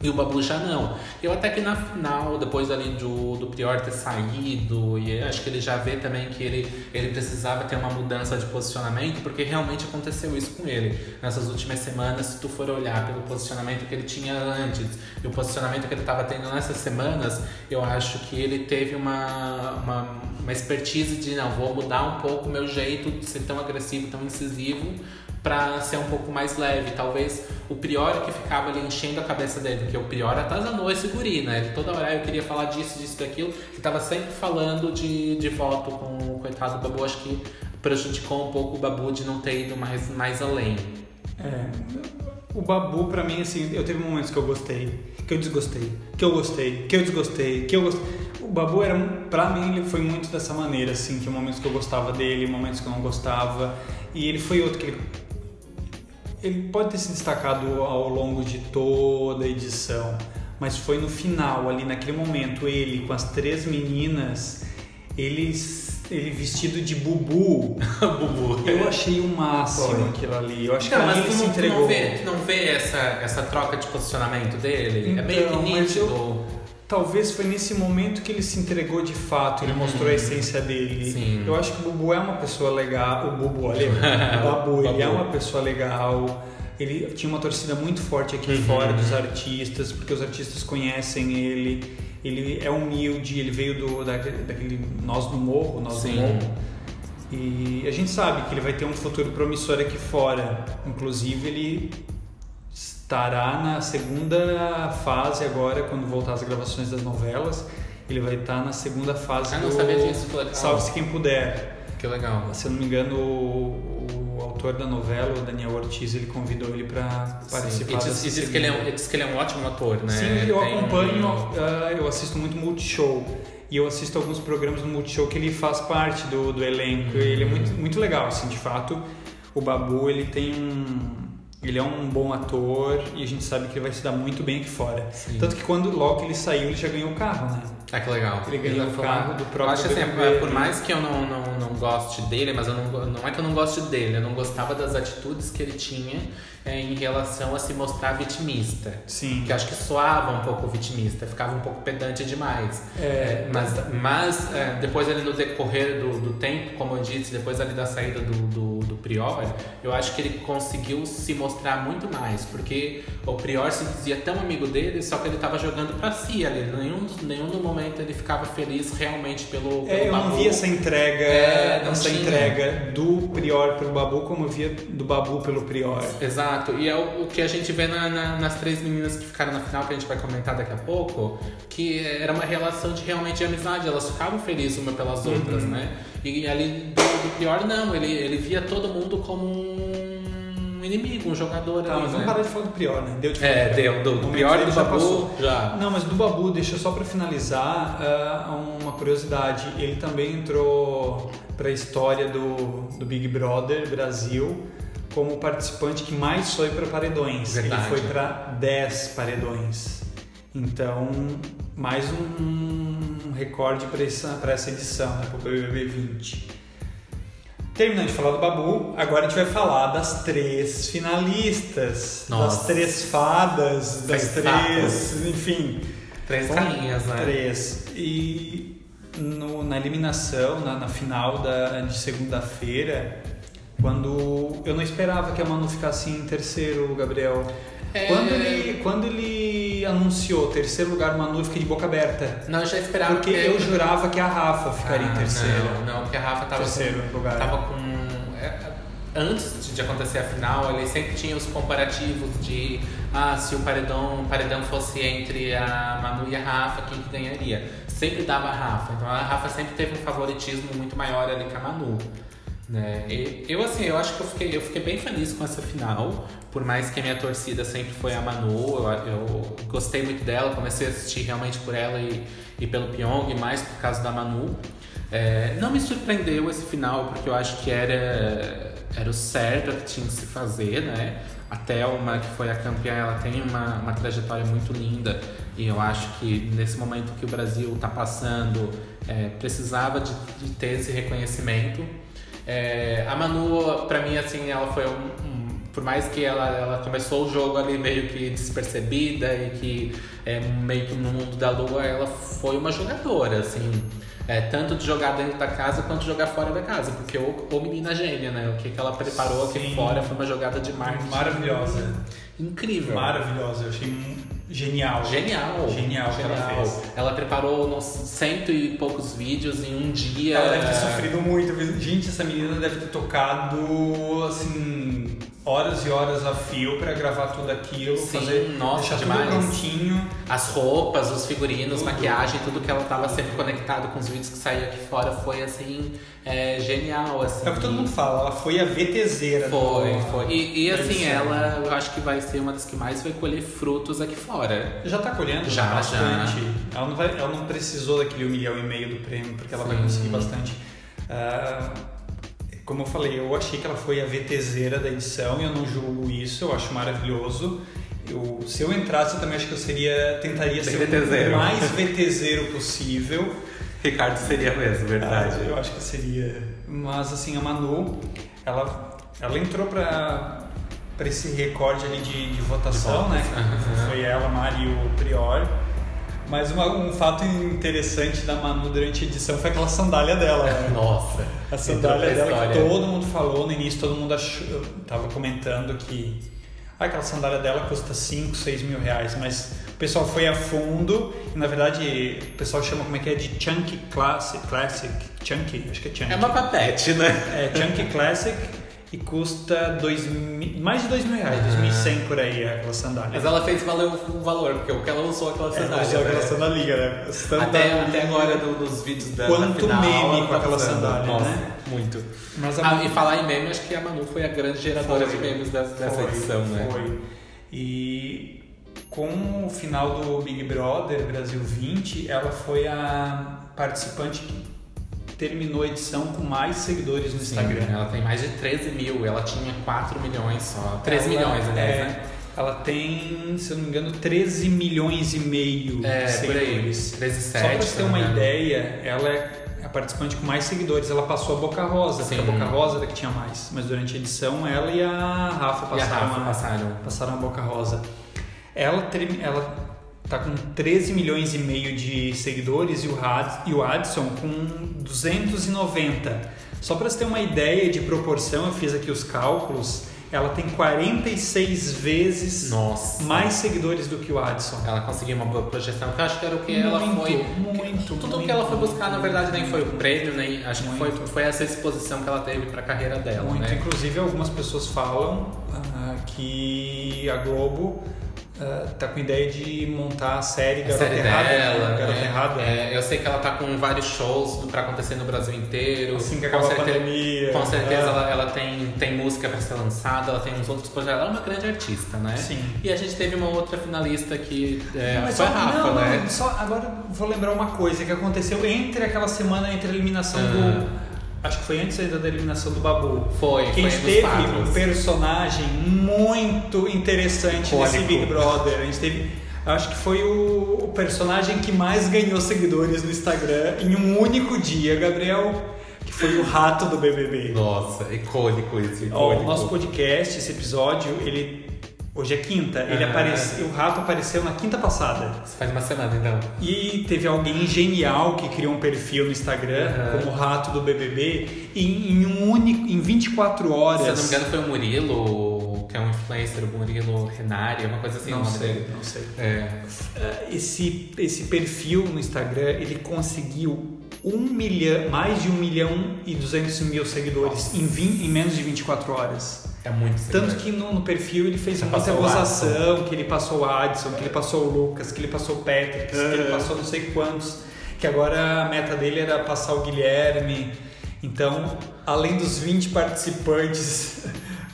E o Babu já não. Eu até que na final, depois ali do, do Prior ter saído, e acho que ele já vê também que ele, ele precisava ter uma mudança de posicionamento, porque realmente aconteceu isso com ele. Nessas últimas semanas, se tu for olhar pelo posicionamento que ele tinha antes e o posicionamento que ele estava tendo nessas semanas, eu acho que ele teve uma, uma, uma expertise de, não, vou mudar um pouco o meu jeito de ser tão agressivo, tão incisivo, para ser um pouco mais leve. Talvez o Prior que ficava ali enchendo a cabeça dele, porque o Prior atazanou esse guri, né? Ele toda hora eu queria falar disso, disso, daquilo, que tava sempre falando de, de voto com o coitado do Babu. Acho que prejudicou um pouco o Babu de não ter ido mais, mais além. É, o Babu, pra mim, assim, eu teve momentos que eu gostei, que eu desgostei, que eu gostei, que eu desgostei, que eu gostei. O Babu era, pra mim, ele foi muito dessa maneira, assim, que momentos que eu gostava dele, momentos que eu não gostava. E ele foi outro que ele ele pode ter se destacado ao longo de toda a edição, mas foi no final, ali naquele momento, ele com as três meninas, eles, ele vestido de bubu. Bubu. Eu achei o máximo Foi. aquilo ali. Eu acho Então, que mas ele se não, tu entregou. não vê, tu não vê essa, essa troca de posicionamento dele? é meio que Então, nítido. eu- Talvez foi nesse momento que ele se entregou de fato, ele Uhum. mostrou a essência dele. Sim. Eu acho que o Bubu é uma pessoa legal. O Bubu, olha, o Babu, ele é uma pessoa legal. Ele tinha uma torcida muito forte aqui Uhum. fora dos artistas, porque os artistas conhecem ele. Ele é humilde, ele veio do, daquele, daquele Nós do Morro, Nós Sim. do Morro. E a gente sabe que ele vai ter um futuro promissor aqui fora. Inclusive, ele estará na segunda fase agora, quando voltar as gravações das novelas. Ele vai estar na segunda fase Ah, não do sabia disso, legal. Salve-se Quem Puder. Que legal. Se eu não me engano, o, o autor da novela, o Daniel Ortiz, ele convidou ele para participar E diz, e diz que ele é um, diz que ele é um ótimo ator, né? Sim, eu Tem um- acompanho, ah, eu assisto muito Multishow. E eu assisto alguns programas do Multishow que ele faz parte do, do elenco. E ele é muito, muito legal, assim, de fato. O Babu, ele tem um... Ele é um bom ator e a gente sabe que ele vai se dar muito bem aqui fora. Sim. Tanto que quando logo que ele saiu, ele já ganhou o carro, né? Ah, que legal. Ele ganhou Eu ia o do Eu próprio acho assim, por mais que eu não, não, não goste dele, mas eu não, não é que eu não goste dele, eu não gostava das atitudes que ele tinha é, em relação a se mostrar vitimista. Sim. Que eu acho que soava um pouco vitimista, ficava um pouco pedante demais. É, mas mas é, depois ali no decorrer do, do tempo, como eu disse, depois ali da saída do, do, do Prior, eu acho que ele conseguiu se mostrar muito mais, porque o Prior se dizia tão amigo dele, só que ele tava jogando pra si ali. Nenhum, nenhum no momento ele ficava feliz realmente pelo, pelo É, eu não Babu. vi essa entrega, É, não essa tinha. entrega do Prior pelo Babu como eu via do Babu pelo Prior. Exato, e é o, o que a gente vê na- na- nas três meninas que ficaram na final, que a gente vai comentar daqui a pouco, que era uma relação de realmente de amizade, elas ficavam felizes uma pelas Uhum. outras, né? E ali do, do pior, não, ele, ele via todo mundo como um inimigo, um jogador Tá, ali, mas né? vamos parar de falar do Prior, né? Deu de É, Prior. deu, do, do pior e dele do já Babu, passou. já. Não, mas do Babu, deixa eu só pra finalizar ah, uma curiosidade. Ele também entrou pra história do, do Big Brother Brasil como o participante que mais foi para paredões. Verdade. Ele foi para 10 paredões. Então, mais um recorde para essa, pra essa edição, né, para o BBB 20. Terminando de falar do Babu, agora a gente vai falar das três finalistas, das Nossa. três fadas, das Três três, enfim. Três rainhas, né? Três. E no- na eliminação, na, na final da, de segunda-feira, quando eu não esperava que a Manu ficasse em terceiro, Gabriel. É. Quando, ele, quando ele anunciou terceiro lugar, Manu, eu fiquei de boca aberta. Não, eu já esperava Porque que- eu jurava que a Rafa ficaria Ah, em terceiro. Não, não, porque a Rafa tava Terceiro com, lugar. Tava com. é, Antes de acontecer a final, ele sempre tinha os comparativos de ah, se o paredão, o paredão fosse entre a Manu e a Rafa, quem que ganharia? Sempre dava a Rafa. Então a Rafa sempre teve um favoritismo muito maior ali que a Manu. Né? E eu, assim, eu acho que eu fiquei, eu fiquei bem feliz com essa final. Por mais que a minha torcida sempre foi a Manu, eu, eu gostei muito dela, comecei a assistir realmente por ela e, e pelo Pyong, mais por causa da Manu. É, não me surpreendeu esse final, porque eu acho que era, era o certo que tinha que se fazer, né? A Thelma, que foi a campeã, ela tem uma, uma trajetória muito linda e eu acho que nesse momento que o Brasil está passando, é, precisava de, de, ter esse reconhecimento. É, a Manu, para mim, assim, ela foi um, um, por mais que ela, ela começou o jogo ali meio que despercebida e que é, meio que no mundo da lua, ela foi uma jogadora, assim. É, tanto de jogar dentro da casa quanto de jogar fora da casa, porque o, o menina gênia, né? O que, que ela preparou Sim. aqui fora foi uma jogada de marketing. Maravilhosa. Incrível. Maravilhosa, eu achei genial. Genial. Genial, que ela fez. Ela preparou uns cento e poucos vídeos em um dia. Ela deve ter sofrido muito. Gente, essa menina deve ter tocado, assim, horas e horas a fio para gravar tudo aquilo, Sim, fazer, nossa, deixar demais. tudo prontinho. As roupas, os figurinos, tudo. maquiagem, tudo que ela tava sempre conectado com os vídeos que saíam aqui fora foi assim é, genial, assim. É o que todo mundo fala, ela foi a VTZera. Foi, do... foi. E, e assim, ela eu acho que vai ser uma das que mais vai colher frutos aqui fora. Já tá colhendo já, bastante. Já. Ela não, vai, ela não precisou daquele um milhão e meio do prêmio, porque ela Sim. vai conseguir bastante. Uh, como eu falei, eu achei que ela foi a VTZera da edição e eu não julgo isso, eu acho maravilhoso. Eu, se eu entrasse, eu também acho que eu seria, tentaria ser VTZero. o mais VTZero possível. Ricardo seria mesmo, verdade. Ah, eu acho que seria. Mas assim, a Manu, ela, ela entrou para para esse recorde ali de, de votação, de né? Uhum. Foi ela, Mari e o Prior. Mas uma, um fato interessante da Manu durante a edição foi aquela sandália dela. Né? Nossa. A sandália dela que todo mundo falou no início, todo mundo achou, tava comentando que ah, aquela sandália dela custa 5, 6 mil reais, mas o pessoal foi a fundo e na verdade o pessoal chama como é que é de Chunky Classic, Classic, Chunky, acho que é Chunky. É uma papete, né? É, Chunky Classic e custa dois, mais de dois mil reais, dois mil e cem por aí aquela sandália. Mas ela fez valer o valor, porque o que ela usou aquela sandália. Ela usou aquela né? sandalinha, né? Até, até agora do, dos vídeos da Quanto final, meme com tá aquela sandália, Nossa, né? Muito. Mas ah, E falar em meme, acho que a Manu foi a grande geradora foi, de memes dessa, dessa foi, edição, né? Foi. E com o final do Big Brother Brasil 20, ela foi a participante que terminou a edição com mais seguidores no Instagram. Ela tem mais de 13 mil, ela tinha 4 milhões só. 13 ela, milhões, aliás, é, né? Ela tem, se eu não me engano, 13 milhões e meio é, de seguidores. Por aí, 13, 7, Só pra você ter uma ideia, ela é a participante com mais seguidores. Ela passou a Boca Rosa, Sim. porque a Boca Rosa era que tinha mais. Mas durante a edição, ela e a Rafa passaram, a, Rafa passaram. passaram a Boca Rosa. Ela, ela tá com 13 milhões e meio de seguidores e o, Had, e o Adson com 290. Só para você ter uma ideia de proporção, eu fiz aqui os cálculos. Ela tem 46 vezes Nossa. mais seguidores do que o Adson. Ela conseguiu uma boa projeção, que eu acho que era o que muito, ela foi. Muito, Tudo muito, que ela foi buscar, na verdade, nem foi o prêmio, nem. Acho muito. que foi, foi essa exposição que ela teve para a carreira dela. Muito. Né? Inclusive, algumas pessoas falam uh, que a Globo Uh, tá com ideia de montar a série Garota série Errada. Dela, Garota é, Errada. É, eu sei que ela tá com vários shows para acontecer no Brasil inteiro. Assim que acabar a pandemia. Com certeza é. ela, ela, tem, tem música para ser lançada, ela tem uns outros projetos. Ela é uma grande artista, né? Sim. E a gente teve uma outra finalista que é, foi só, a Rafa, não, né? Não, só, agora vou lembrar uma coisa que aconteceu entre aquela semana, entre a eliminação do Ah. Acho que foi antes ainda da eliminação do Babu. Foi, Que a foi gente nos teve um personagem muito interessante nesse Icônico. Big Brother. A gente teve. Acho que foi o, o personagem que mais ganhou seguidores no Instagram em um único dia, Gabriel. Que foi o rato do BBB. Nossa, icônico isso, icônico. Ó, o nosso podcast, esse episódio, ele. Hoje é quinta. Ele Ah. apareceu. O rato apareceu na quinta passada. Isso faz uma semana, então. E teve alguém genial que criou um perfil no Instagram Aham. como rato do BBB e em um único, em 24 horas. Se eu não me engano, foi o Murilo, que é um influencer, o Murilo Renari, uma coisa assim, não sei, dele. não sei. É. Eh, Esse, esse perfil no Instagram ele conseguiu um milhão, mais de um milhão e duzentos mil seguidores em, 20, em menos de 24 horas. É muito Tanto que no, no perfil ele fez Você muita gozação, que ele passou o Adson, que ele passou o Lucas, que ele passou o Patrick, que ele É. passou não sei quantos, que agora a meta dele era passar o Guilherme. Então, além dos 20 participantes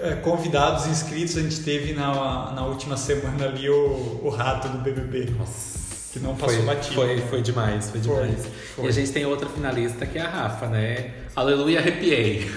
eh, convidados inscritos, a gente teve na, na última semana ali o, o rato do BBB. Nossa. Que não passou foi, batido. Foi, foi demais, foi Foi, demais. foi. E a gente tem outra finalista que é a Rafa, né? Aleluia, arrepiei.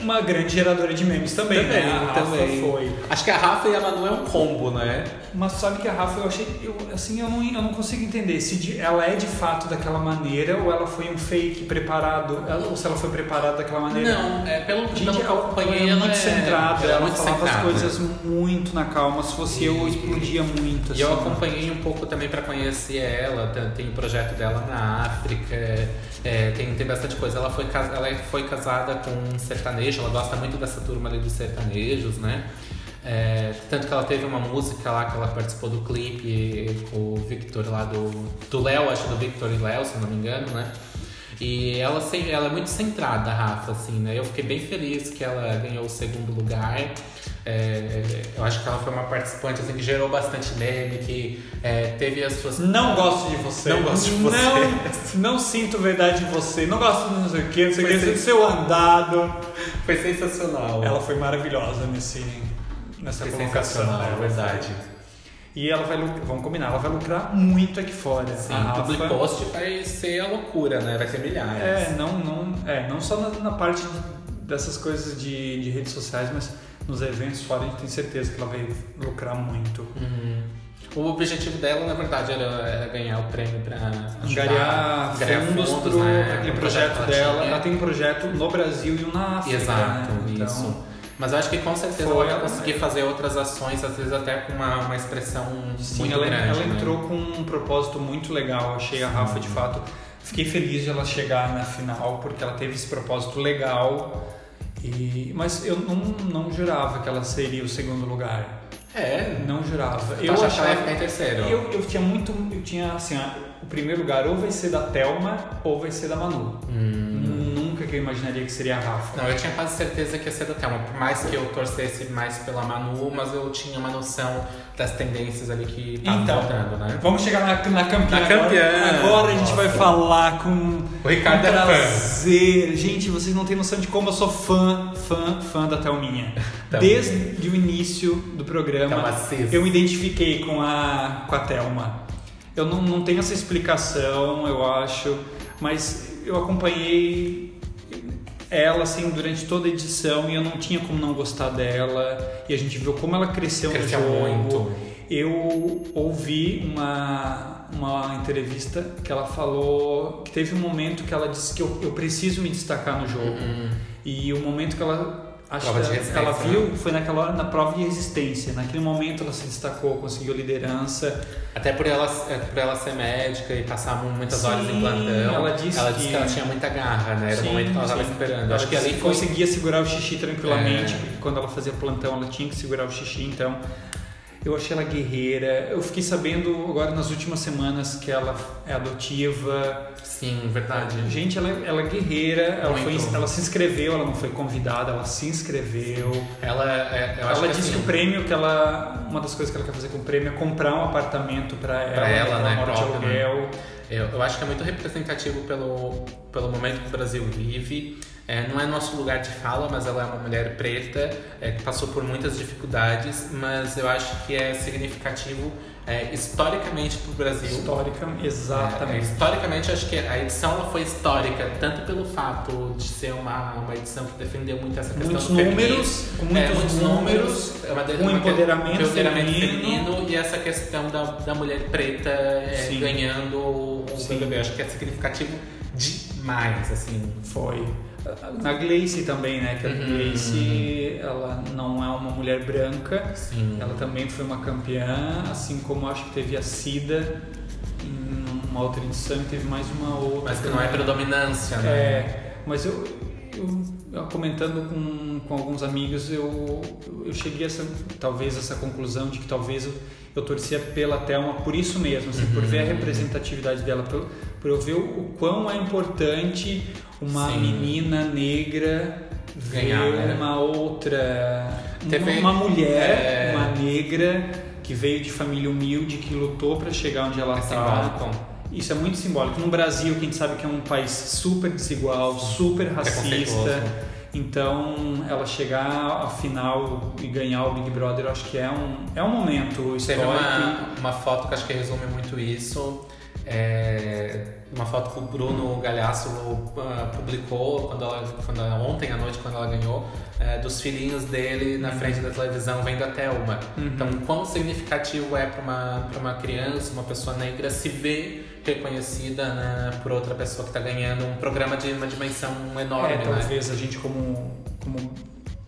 Uma grande geradora de memes também, né? A Rafa foi. Acho que a Rafa e a Manu é um combo, né? Mas sabe que a Rafa, eu achei. Eu, assim, eu não, eu não consigo entender se ela é de fato daquela maneira ou ela foi um fake preparado. ela- ou se ela foi preparada daquela maneira. Não, é, pelo, Gente, pelo que eu ela, acompanhei, ela é muito centrada, ela ela, é muito falava centrada. as coisas muito na calma. Se fosse eu, eu explodia muito. E eu assim. acompanhei um pouco também pra conhecer ela, tem, o projeto dela na África, é, tem, tem bastante coisa. Ela foi, ela foi casada com um sertanejo, ela gosta muito dessa turma ali dos sertanejos, né? É, tanto que ela teve uma música lá que ela participou do clipe com o Victor lá do. do Léo, acho do Victor e Léo, se não me engano, né? E ela, ela é muito centrada, Rafa, assim, né? Eu fiquei bem feliz que ela ganhou o segundo lugar. É, eu acho que ela foi uma participante assim, que gerou bastante meme, que é, teve as suas. Não gosto de você. Não gosto de você. Não, não sinto verdade em você. Não gosto de não sei o que, não sei o que, do seu andado. Foi sensacional. Ela foi maravilhosa nesse, nessa foi colocação. sensacional, é verdade. E ela vai lucrar, vamos combinar, ela vai lucrar muito aqui fora. Sim, a o Rafa, public post vai ser a loucura, né? Vai ter milhares. É, não, não, é, não só na, na parte de- dessas coisas de, de redes sociais, mas nos eventos fora a gente tem certeza que ela vai lucrar muito. Uhum. O objetivo dela, na verdade, era, era ganhar o prêmio ajudar, Angariar fundos, pro né? aquele pro projeto que ela dela. tinha. Ela tem um projeto no Brasil e um na África. Exato, né? Então, isso. Mas eu acho que com certeza ela vai conseguir fazer outras ações, às vezes até com uma, uma expressão Sim, muito ela, grande. ela né? entrou com um propósito muito legal. Achei a Rafa de fato. Fiquei feliz de ela chegar na final porque ela teve esse propósito legal. E, mas eu não, não jurava que ela seria o segundo lugar. É, Não jurava. eu Eu acho que ia achava. ficar em terceiro. Eu, eu tinha muito. Eu tinha assim, ó, o primeiro lugar ou vai ser da Thelma ou vai ser da Manu. Hum. Nunca que eu imaginaria que seria a Rafa. Não, eu tinha quase certeza que ia ser da Thelma. Por mais que eu torcesse mais pela Manu, mas eu tinha uma noção das tendências ali que estavam Então, faltando, né? Vamos chegar na, na campeã. Na campeã. Agora, Agora a gente vai falar com O Ricardo é fã. prazer. Gente, vocês não têm noção de como eu sou fã, fã, fã da Thelminha. Desde o início do programa, eu me identifiquei com a, com a Thelma. Eu não, não tenho essa explicação, eu acho, mas eu acompanhei ela assim durante toda a edição e eu não tinha como não gostar dela e a gente viu como ela cresceu, Cresceu no jogo. muito. Eu ouvi uma, uma entrevista que ela falou que teve um momento que ela disse que eu, eu preciso me destacar no jogo. Uhum. E o momento que ela acho Prova que resistência, ela viu né? foi naquela hora na prova de resistência. Naquele momento ela se destacou, conseguiu liderança. Até por ela, é, por ela ser médica e passar muitas Sim, horas em plantão. ela disse que... que- ela tinha muita garra, né? Era Sim, o momento que ela estava esperando. Ela Acho que disse ali foi. conseguia segurar o xixi tranquilamente, É. porque quando ela fazia plantão ela tinha que segurar o xixi, então eu achei ela guerreira. Eu fiquei sabendo agora nas últimas semanas que ela é adotiva. Sim, verdade. Gente, ela, ela é guerreira, ela, foi, ela se inscreveu, ela não foi convidada, ela se inscreveu. Ela, é, acho ela que disse assim, que o prêmio que ela. Uma das coisas que ela quer fazer com o prêmio é comprar um apartamento pra ela, Pra ela, que né, mora de próprio, né? aluguel. Eu, eu acho que é muito representativo pelo, pelo momento que o Brasil vive. É, não é nosso lugar de fala, mas ela é uma mulher preta é, que passou por muitas dificuldades, mas eu acho que é significativo é, historicamente para o Brasil. Histórica, É, exatamente. historicamente, acho que a edição foi histórica, tanto pelo fato de ser uma, uma edição que defendeu muito essa questão Muitos do números, com É, muitos, muitos números, é uma, com empoderamento empoderamento feminino. feminino e essa questão da, da mulher preta é, ganhando o. BBB. Acho que é significativo demais, assim. Foi. Na Gleice também, né? Que a Uhum. Gleice, ela não é uma mulher branca, Sim. ela também foi uma campeã, assim como acho que teve a Cida em uma outra edição e teve mais uma outra. Mas que não é predominância, né? É, mas eu, eu, comentando com, com alguns amigos, eu, eu cheguei a essa, talvez essa conclusão de que talvez eu, eu torcia pela Thelma por isso mesmo, assim, por Uhum. ver a representatividade dela, por, por eu ver o, o quão é importante uma Sim. menina negra Ganhar, né? uma outra, Teve- uma, mulher, é. uma negra que veio de família humilde, que lutou para chegar onde ela É está. simbólico. Isso é muito simbólico. No Brasil, que a gente sabe que é um país super desigual, super racista. Então, ela chegar à final e ganhar o Big Brother, eu acho que é um, é um momento histórico. Teve uma, uma foto que acho que resume muito isso. É, uma foto que o Bruno Galhaço uh, publicou quando ela, quando ontem à noite, quando ela ganhou, é, dos filhinhos dele na frente da televisão vendo a Thelma. Uhum. Então, quão significativo é para uma, uma criança, uma pessoa negra, se ver reconhecida né, por outra pessoa que está ganhando um programa de uma dimensão enorme. É, né? talvez a gente, como, como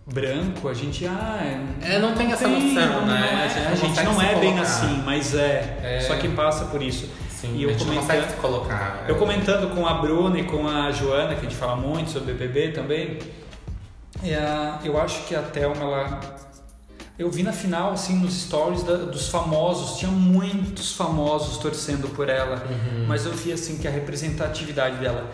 branco, a gente ah, é, não tem essa noção, não, né? Não é, a gente, a gente não é bem assim, mas é, é, só que passa por isso. Sim, e eu a gente comentando, consegue se colocar. Eu comentando com a Bruna e com a Joana, que a gente fala muito sobre BBB também, é, eu acho que a Thelma, ela eu vi na final, assim, nos stories da, dos famosos, tinha muitos famosos torcendo por ela, uhum. mas eu vi, assim, que a representatividade dela,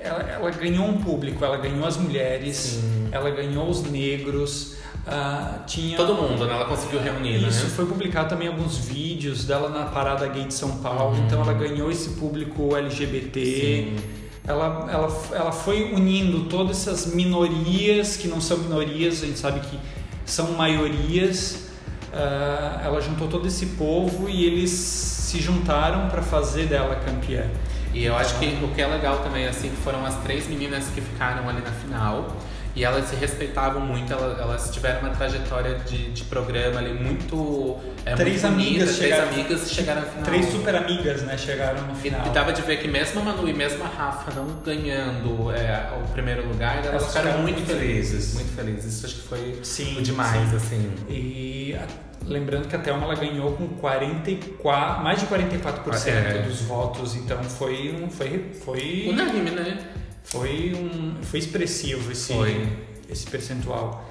ela, ela ganhou um público, ela ganhou as mulheres, Sim. ela ganhou os negros, uh, tinha... Todo mundo, né? Ela conseguiu reunir, Isso, né? foi publicado também alguns vídeos dela na Parada Gay de São Paulo, uhum. então ela ganhou esse público LGBT... Sim ela, ela, ela foi unindo todas essas minorias que não são minorias, a gente sabe que são maiorias. Uh, ela juntou todo esse povo e eles se juntaram para fazer dela campeã. E eu acho que o que é legal também, assim, foram as três meninas que ficaram ali na final. E elas se respeitavam muito, elas, elas tiveram uma trajetória de, de programa ali muito. É, três muito amigas bonita, chegaram, três amigas chegaram no final. Três super amigas, né? Chegaram no final. E, e dava de ver que mesmo a Manu e mesmo a Rafa não ganhando é, o primeiro lugar, elas, elas ficaram muito felizes. felizes. Muito felizes. Isso acho que foi sim, demais, sim. assim. E lembrando que a Thelma ela ganhou com 44, mais de 44% é. dos votos, então foi. Foi, foi... Unânime, né? Foi, um, foi expressivo esse, foi. esse percentual.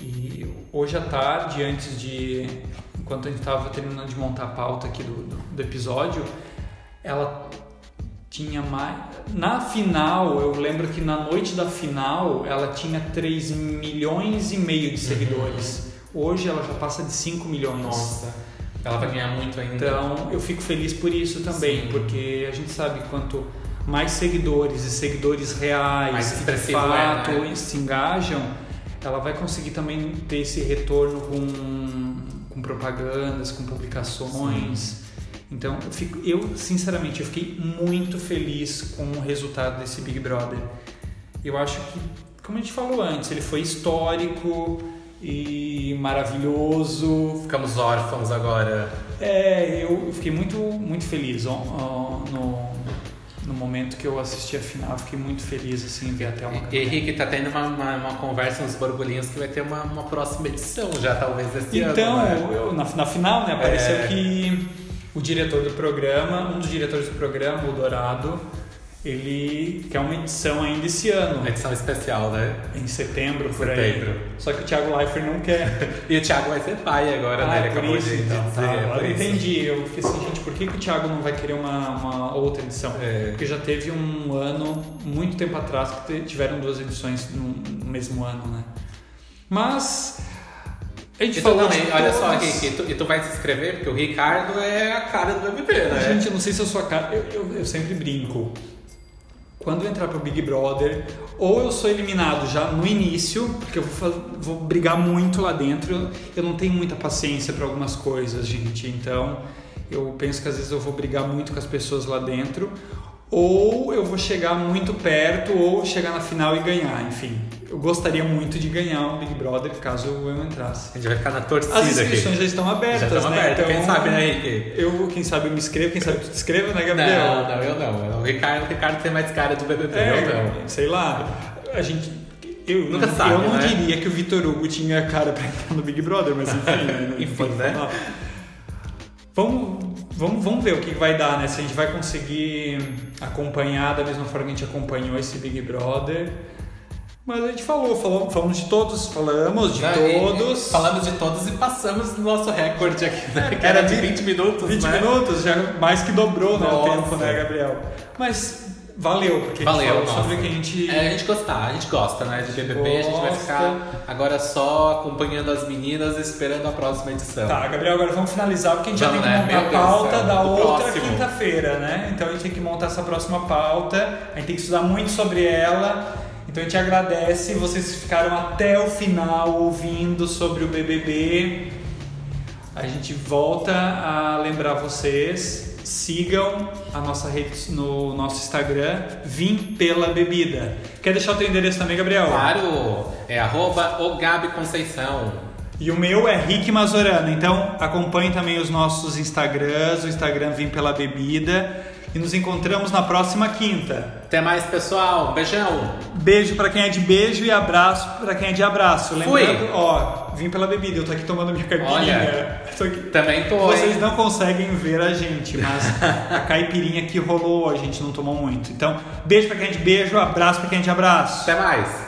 E hoje à tarde, antes de. Enquanto a gente estava terminando de montar a pauta aqui do, do, do, episódio, ela tinha mais. Na final, eu lembro que na noite da final ela tinha 3 milhões e meio de seguidores. Uhum. Hoje ela já passa de 5 milhões. Nossa. Ela vai ganhar muito ainda. Então eu fico feliz por isso também, Sim. porque a gente sabe quanto mais seguidores e seguidores reais que de fato é, né? se engajam, ela vai conseguir também ter esse retorno com, com propagandas, com publicações. Sim. Então, eu, fico, eu sinceramente eu fiquei muito feliz com o resultado desse Big Brother. Eu acho que, como a gente falou antes, ele foi histórico e maravilhoso. Ficamos órfãos agora. É, eu fiquei muito, muito feliz no, no momento que eu assisti a final, fiquei muito feliz assim, em ver até uma. E Henrique, tá tendo uma, uma, uma, conversa nos borbulhinhos que vai ter uma, uma próxima edição já, talvez, esse então, ano. Então, né? na, na final, né, apareceu é... que o diretor do programa, um dos diretores do programa, o Dourado, ele quer uma edição ainda esse ano. Uma edição especial, né? Em setembro, por setembro. aí. Só que o Thiago Leifert não quer. e o Thiago vai ser pai agora, ah, né? Ele acabou isso, de então, dizer. Tá, agora entendi. Eu fiquei assim, gente, por que, que o Thiago não vai querer uma, uma outra edição? É. Porque já teve um ano, muito tempo atrás, que tiveram duas edições no, mesmo ano, né? Mas... A gente falou não, olha só, aqui, e tu, e tu vai se inscrever, porque o Ricardo é a cara do BBB, né? Gente, eu não sei se eu sou a cara. Eu, eu, eu sempre brinco quando eu entrar pro Big Brother, ou eu sou eliminado já no início, porque eu vou, vou brigar muito lá dentro. Eu não tenho muita paciência para algumas coisas, gente. Então, eu penso que às vezes eu vou brigar muito com as pessoas lá dentro, ou eu vou chegar muito perto, ou chegar na final e ganhar, enfim. Eu gostaria muito de ganhar um Big Brother caso eu entrasse. A gente vai ficar na torcida As inscrições aqui. já estão abertas, já estão né? Abertas. Então, quem sabe, né, Henrique? Eu, quem sabe eu me inscrevo, quem sabe tu te inscreva, né, Gabriel? Não, não, eu não. O Ricardo, o Ricardo tem mais cara do BBB, é, eu não. Sei lá, a gente... Eu, Nunca sabe, Eu não né? diria que o Vitor Hugo tinha cara pra entrar no Big Brother, mas enfim... Né, enfim, né? Vamos, vamos, vamos ver o que vai dar, né? Se a gente vai conseguir acompanhar da mesma forma que a gente acompanhou esse Big Brother mas a gente falou, falou falamos de todos, falamos de todos. Falamos de todos e passamos no nosso recorde aqui, né? Que era de 20 minutos, 20 né? minutos, já mais que dobrou né, o tempo, né, Gabriel? Mas valeu, porque valeu, a gente sobre o que a gente. É, a gente gostar, a gente gosta, né? De BBB, gosta. a gente vai ficar agora só acompanhando as meninas esperando a próxima edição. Tá, Gabriel, agora vamos finalizar, porque a gente vamos, já tem que né? montar a pauta da outra quinta-feira, né? Então a gente tem que montar essa próxima pauta, a gente tem que estudar muito sobre ela. Então a gente agradece vocês ficaram até o final ouvindo sobre o BBB. A gente volta a lembrar vocês, sigam a nossa rede no nosso Instagram, Vim pela Bebida. Quer deixar o teu endereço também, Gabriel? Claro, é arroba o Gabi Conceição. E o meu é Rick Mazorano. Então acompanhe também os nossos Instagrams, o Instagram Vim pela Bebida. E nos encontramos na próxima quinta. Até mais, pessoal. Beijão. Beijo pra quem é de beijo e abraço pra quem é de abraço. Fui. Lembrando, ó, vim pela bebida, eu tô aqui tomando minha caipirinha. Tô aqui. Também tô, Vocês hein? não conseguem ver a gente, mas a caipirinha que rolou, a gente não tomou muito. Então, beijo pra quem é de beijo, abraço pra quem é de abraço. Até mais.